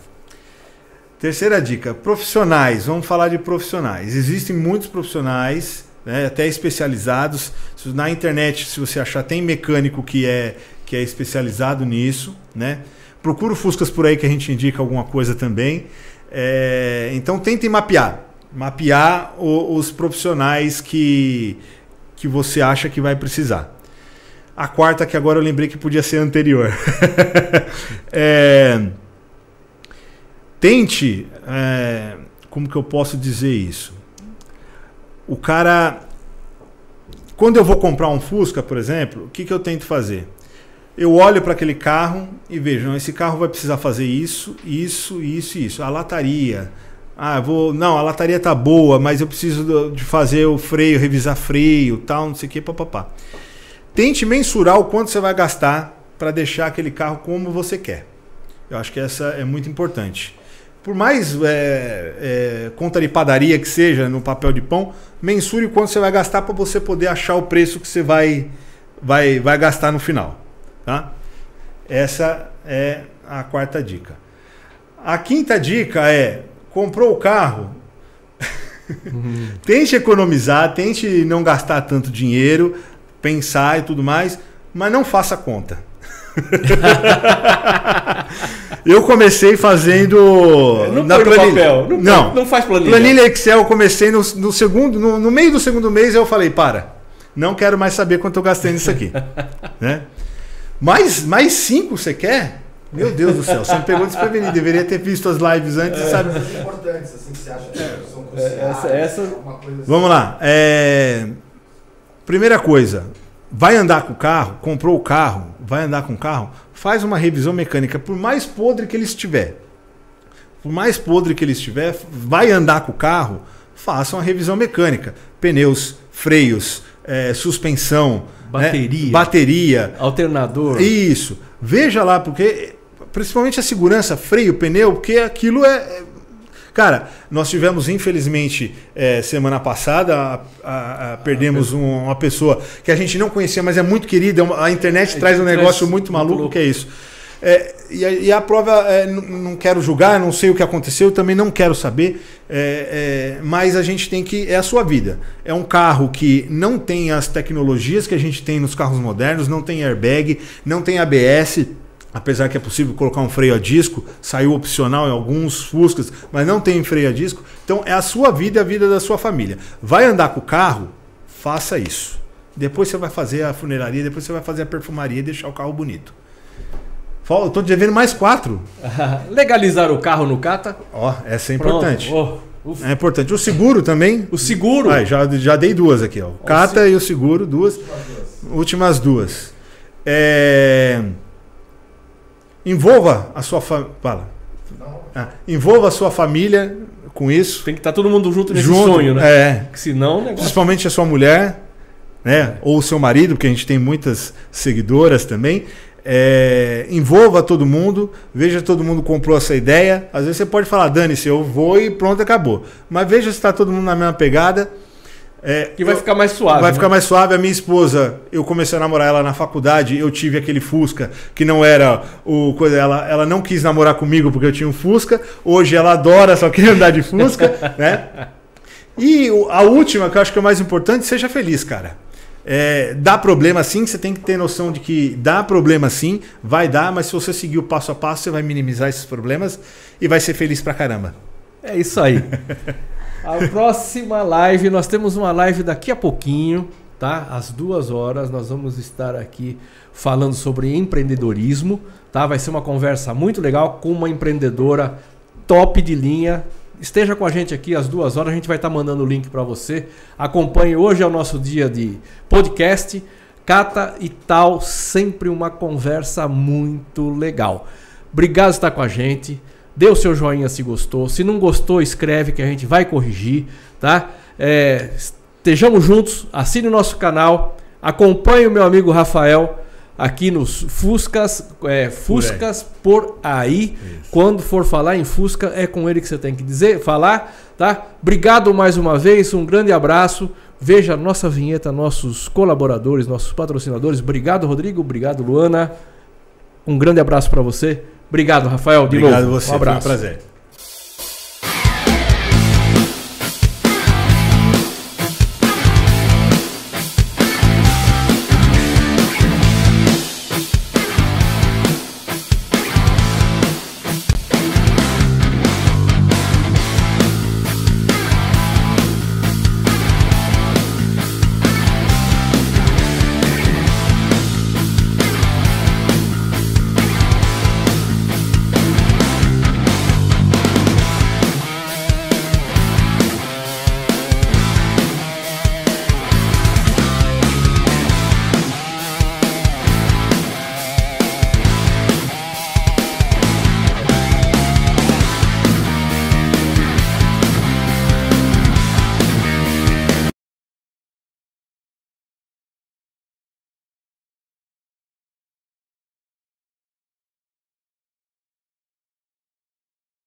Terceira dica, profissionais. Vamos falar de profissionais. Existem muitos profissionais, né, até especializados. Na internet, se você achar, tem mecânico que é, que é especializado nisso. Né? Procura o Fuscas por aí que a gente indica alguma coisa também. É, então tentem mapear. Mapear o, os profissionais que, que você acha que vai precisar. A quarta, que agora eu lembrei que podia ser anterior. é, tente. É, como que eu posso dizer isso? O cara. Quando eu vou comprar um Fusca, por exemplo, o que, que eu tento fazer? Eu olho para aquele carro e vejo, não, esse carro vai precisar fazer isso, isso, isso isso. A lataria. Ah, vou. Não, a lataria tá boa, mas eu preciso de fazer o freio, revisar freio, tal, não sei o que, papapá. Tente mensurar o quanto você vai gastar para deixar aquele carro como você quer. Eu acho que essa é muito importante. Por mais é, é, conta de padaria que seja no papel de pão, mensure o quanto você vai gastar para você poder achar o preço que você vai, vai, vai gastar no final. Tá? Essa é a quarta dica. A quinta dica é: comprou o carro, uhum. tente economizar, tente não gastar tanto dinheiro, pensar e tudo mais, mas não faça conta. eu comecei fazendo não na planilha. Não, não, não, faz planilha. Planilha Excel, eu comecei no, no segundo, no, no, meio do segundo mês eu falei, para, não quero mais saber quanto eu gastei nisso aqui, né? Mais, mais cinco você quer? Meu Deus do céu, você me pegou desprevenido. Deveria ter visto as lives antes, é. sabe? importantes, assim, que você acha que são cruciais. Essa, essa... Assim. Vamos lá. É... Primeira coisa, vai andar com o carro, comprou o carro, vai andar com o carro, faz uma revisão mecânica, por mais podre que ele estiver. Por mais podre que ele estiver, vai andar com o carro, faça uma revisão mecânica. Pneus, freios, é, suspensão, bateria, né? bateria, alternador. Isso. Veja lá, porque principalmente a segurança, freio, pneu, porque aquilo é, Cara, nós tivemos, infelizmente, é, semana passada, a, a, a, perdemos um, uma pessoa que a gente não conhecia, mas é muito querida. A internet traz um negócio muito maluco, que é isso. É, e, a, e, a, prova, é, não quero julgar, não sei o que aconteceu, também não quero saber, é, é, mas a gente tem que. É a sua vida. É um carro que não tem as tecnologias que a gente tem nos carros modernos, não tem airbag, não tem ABS apesar que é possível colocar um freio a disco, saiu opcional em alguns Fuscas, mas não tem freio a disco. Então é a sua vida e a vida da sua família. Vai andar com o carro? Faça isso. Depois você vai fazer a funeraria, depois você vai fazer a perfumaria e deixar o carro bonito. Estou devendo mais quatro. Legalizar o carro no Cata? Ó, oh, essa é importante. Oh, é importante. O seguro também. O seguro? Ah, já, já dei duas aqui. Ó. Cata e o seguro, duas. Últimas duas. É... Envolva a sua família. Fala. Ah, envolva a sua família com isso. Tem que estar tá todo mundo junto nesse junto, sonho, né? É. Porque senão. Negócio... Principalmente a sua mulher, né? Ou o seu marido, porque a gente tem muitas seguidoras também. É, envolva todo mundo, veja se todo mundo comprou essa ideia. Às vezes você pode falar, dane-se, eu vou e pronto, acabou. Mas veja se está todo mundo na mesma pegada é, que vai eu, ficar mais suave. Vai né? ficar mais suave. A minha esposa, eu comecei a namorar ela na faculdade, eu tive aquele Fusca que não era o coisa. Ela, ela não quis namorar comigo porque eu tinha um Fusca. Hoje ela adora, só quer andar de Fusca, né? E a última, que eu acho que é mais importante, seja feliz, cara. É, dá problema sim, você tem que ter noção de que dá problema sim, vai dar, mas se você seguir o passo a passo, você vai minimizar esses problemas e vai ser feliz pra caramba. É isso aí. A próxima live, nós temos uma live daqui a pouquinho, tá? Às duas horas, nós vamos estar aqui falando sobre empreendedorismo, tá? Vai ser uma conversa muito legal com uma empreendedora top de linha esteja com a gente aqui às duas horas, a gente vai estar mandando o link para você. Acompanhe, hoje é o nosso dia de podcast. Cata e tal, sempre uma conversa muito legal. Obrigado por estar com a gente. Dê o seu joinha se gostou. Se não gostou, escreve que a gente vai corrigir, tá? É, estejamos juntos, assine o nosso canal, acompanhe o meu amigo Rafael aqui nos Fuscas, é, Fuscas por aí. Por aí. Quando for falar em Fusca, é com ele que você tem que dizer, falar, tá? Obrigado mais uma vez, um grande abraço. Veja nossa vinheta, nossos colaboradores, nossos patrocinadores. Obrigado, Rodrigo. Obrigado, Luana. Um grande abraço para você. Obrigado, Rafael. De Obrigado novo. você, um abraço. foi um prazer.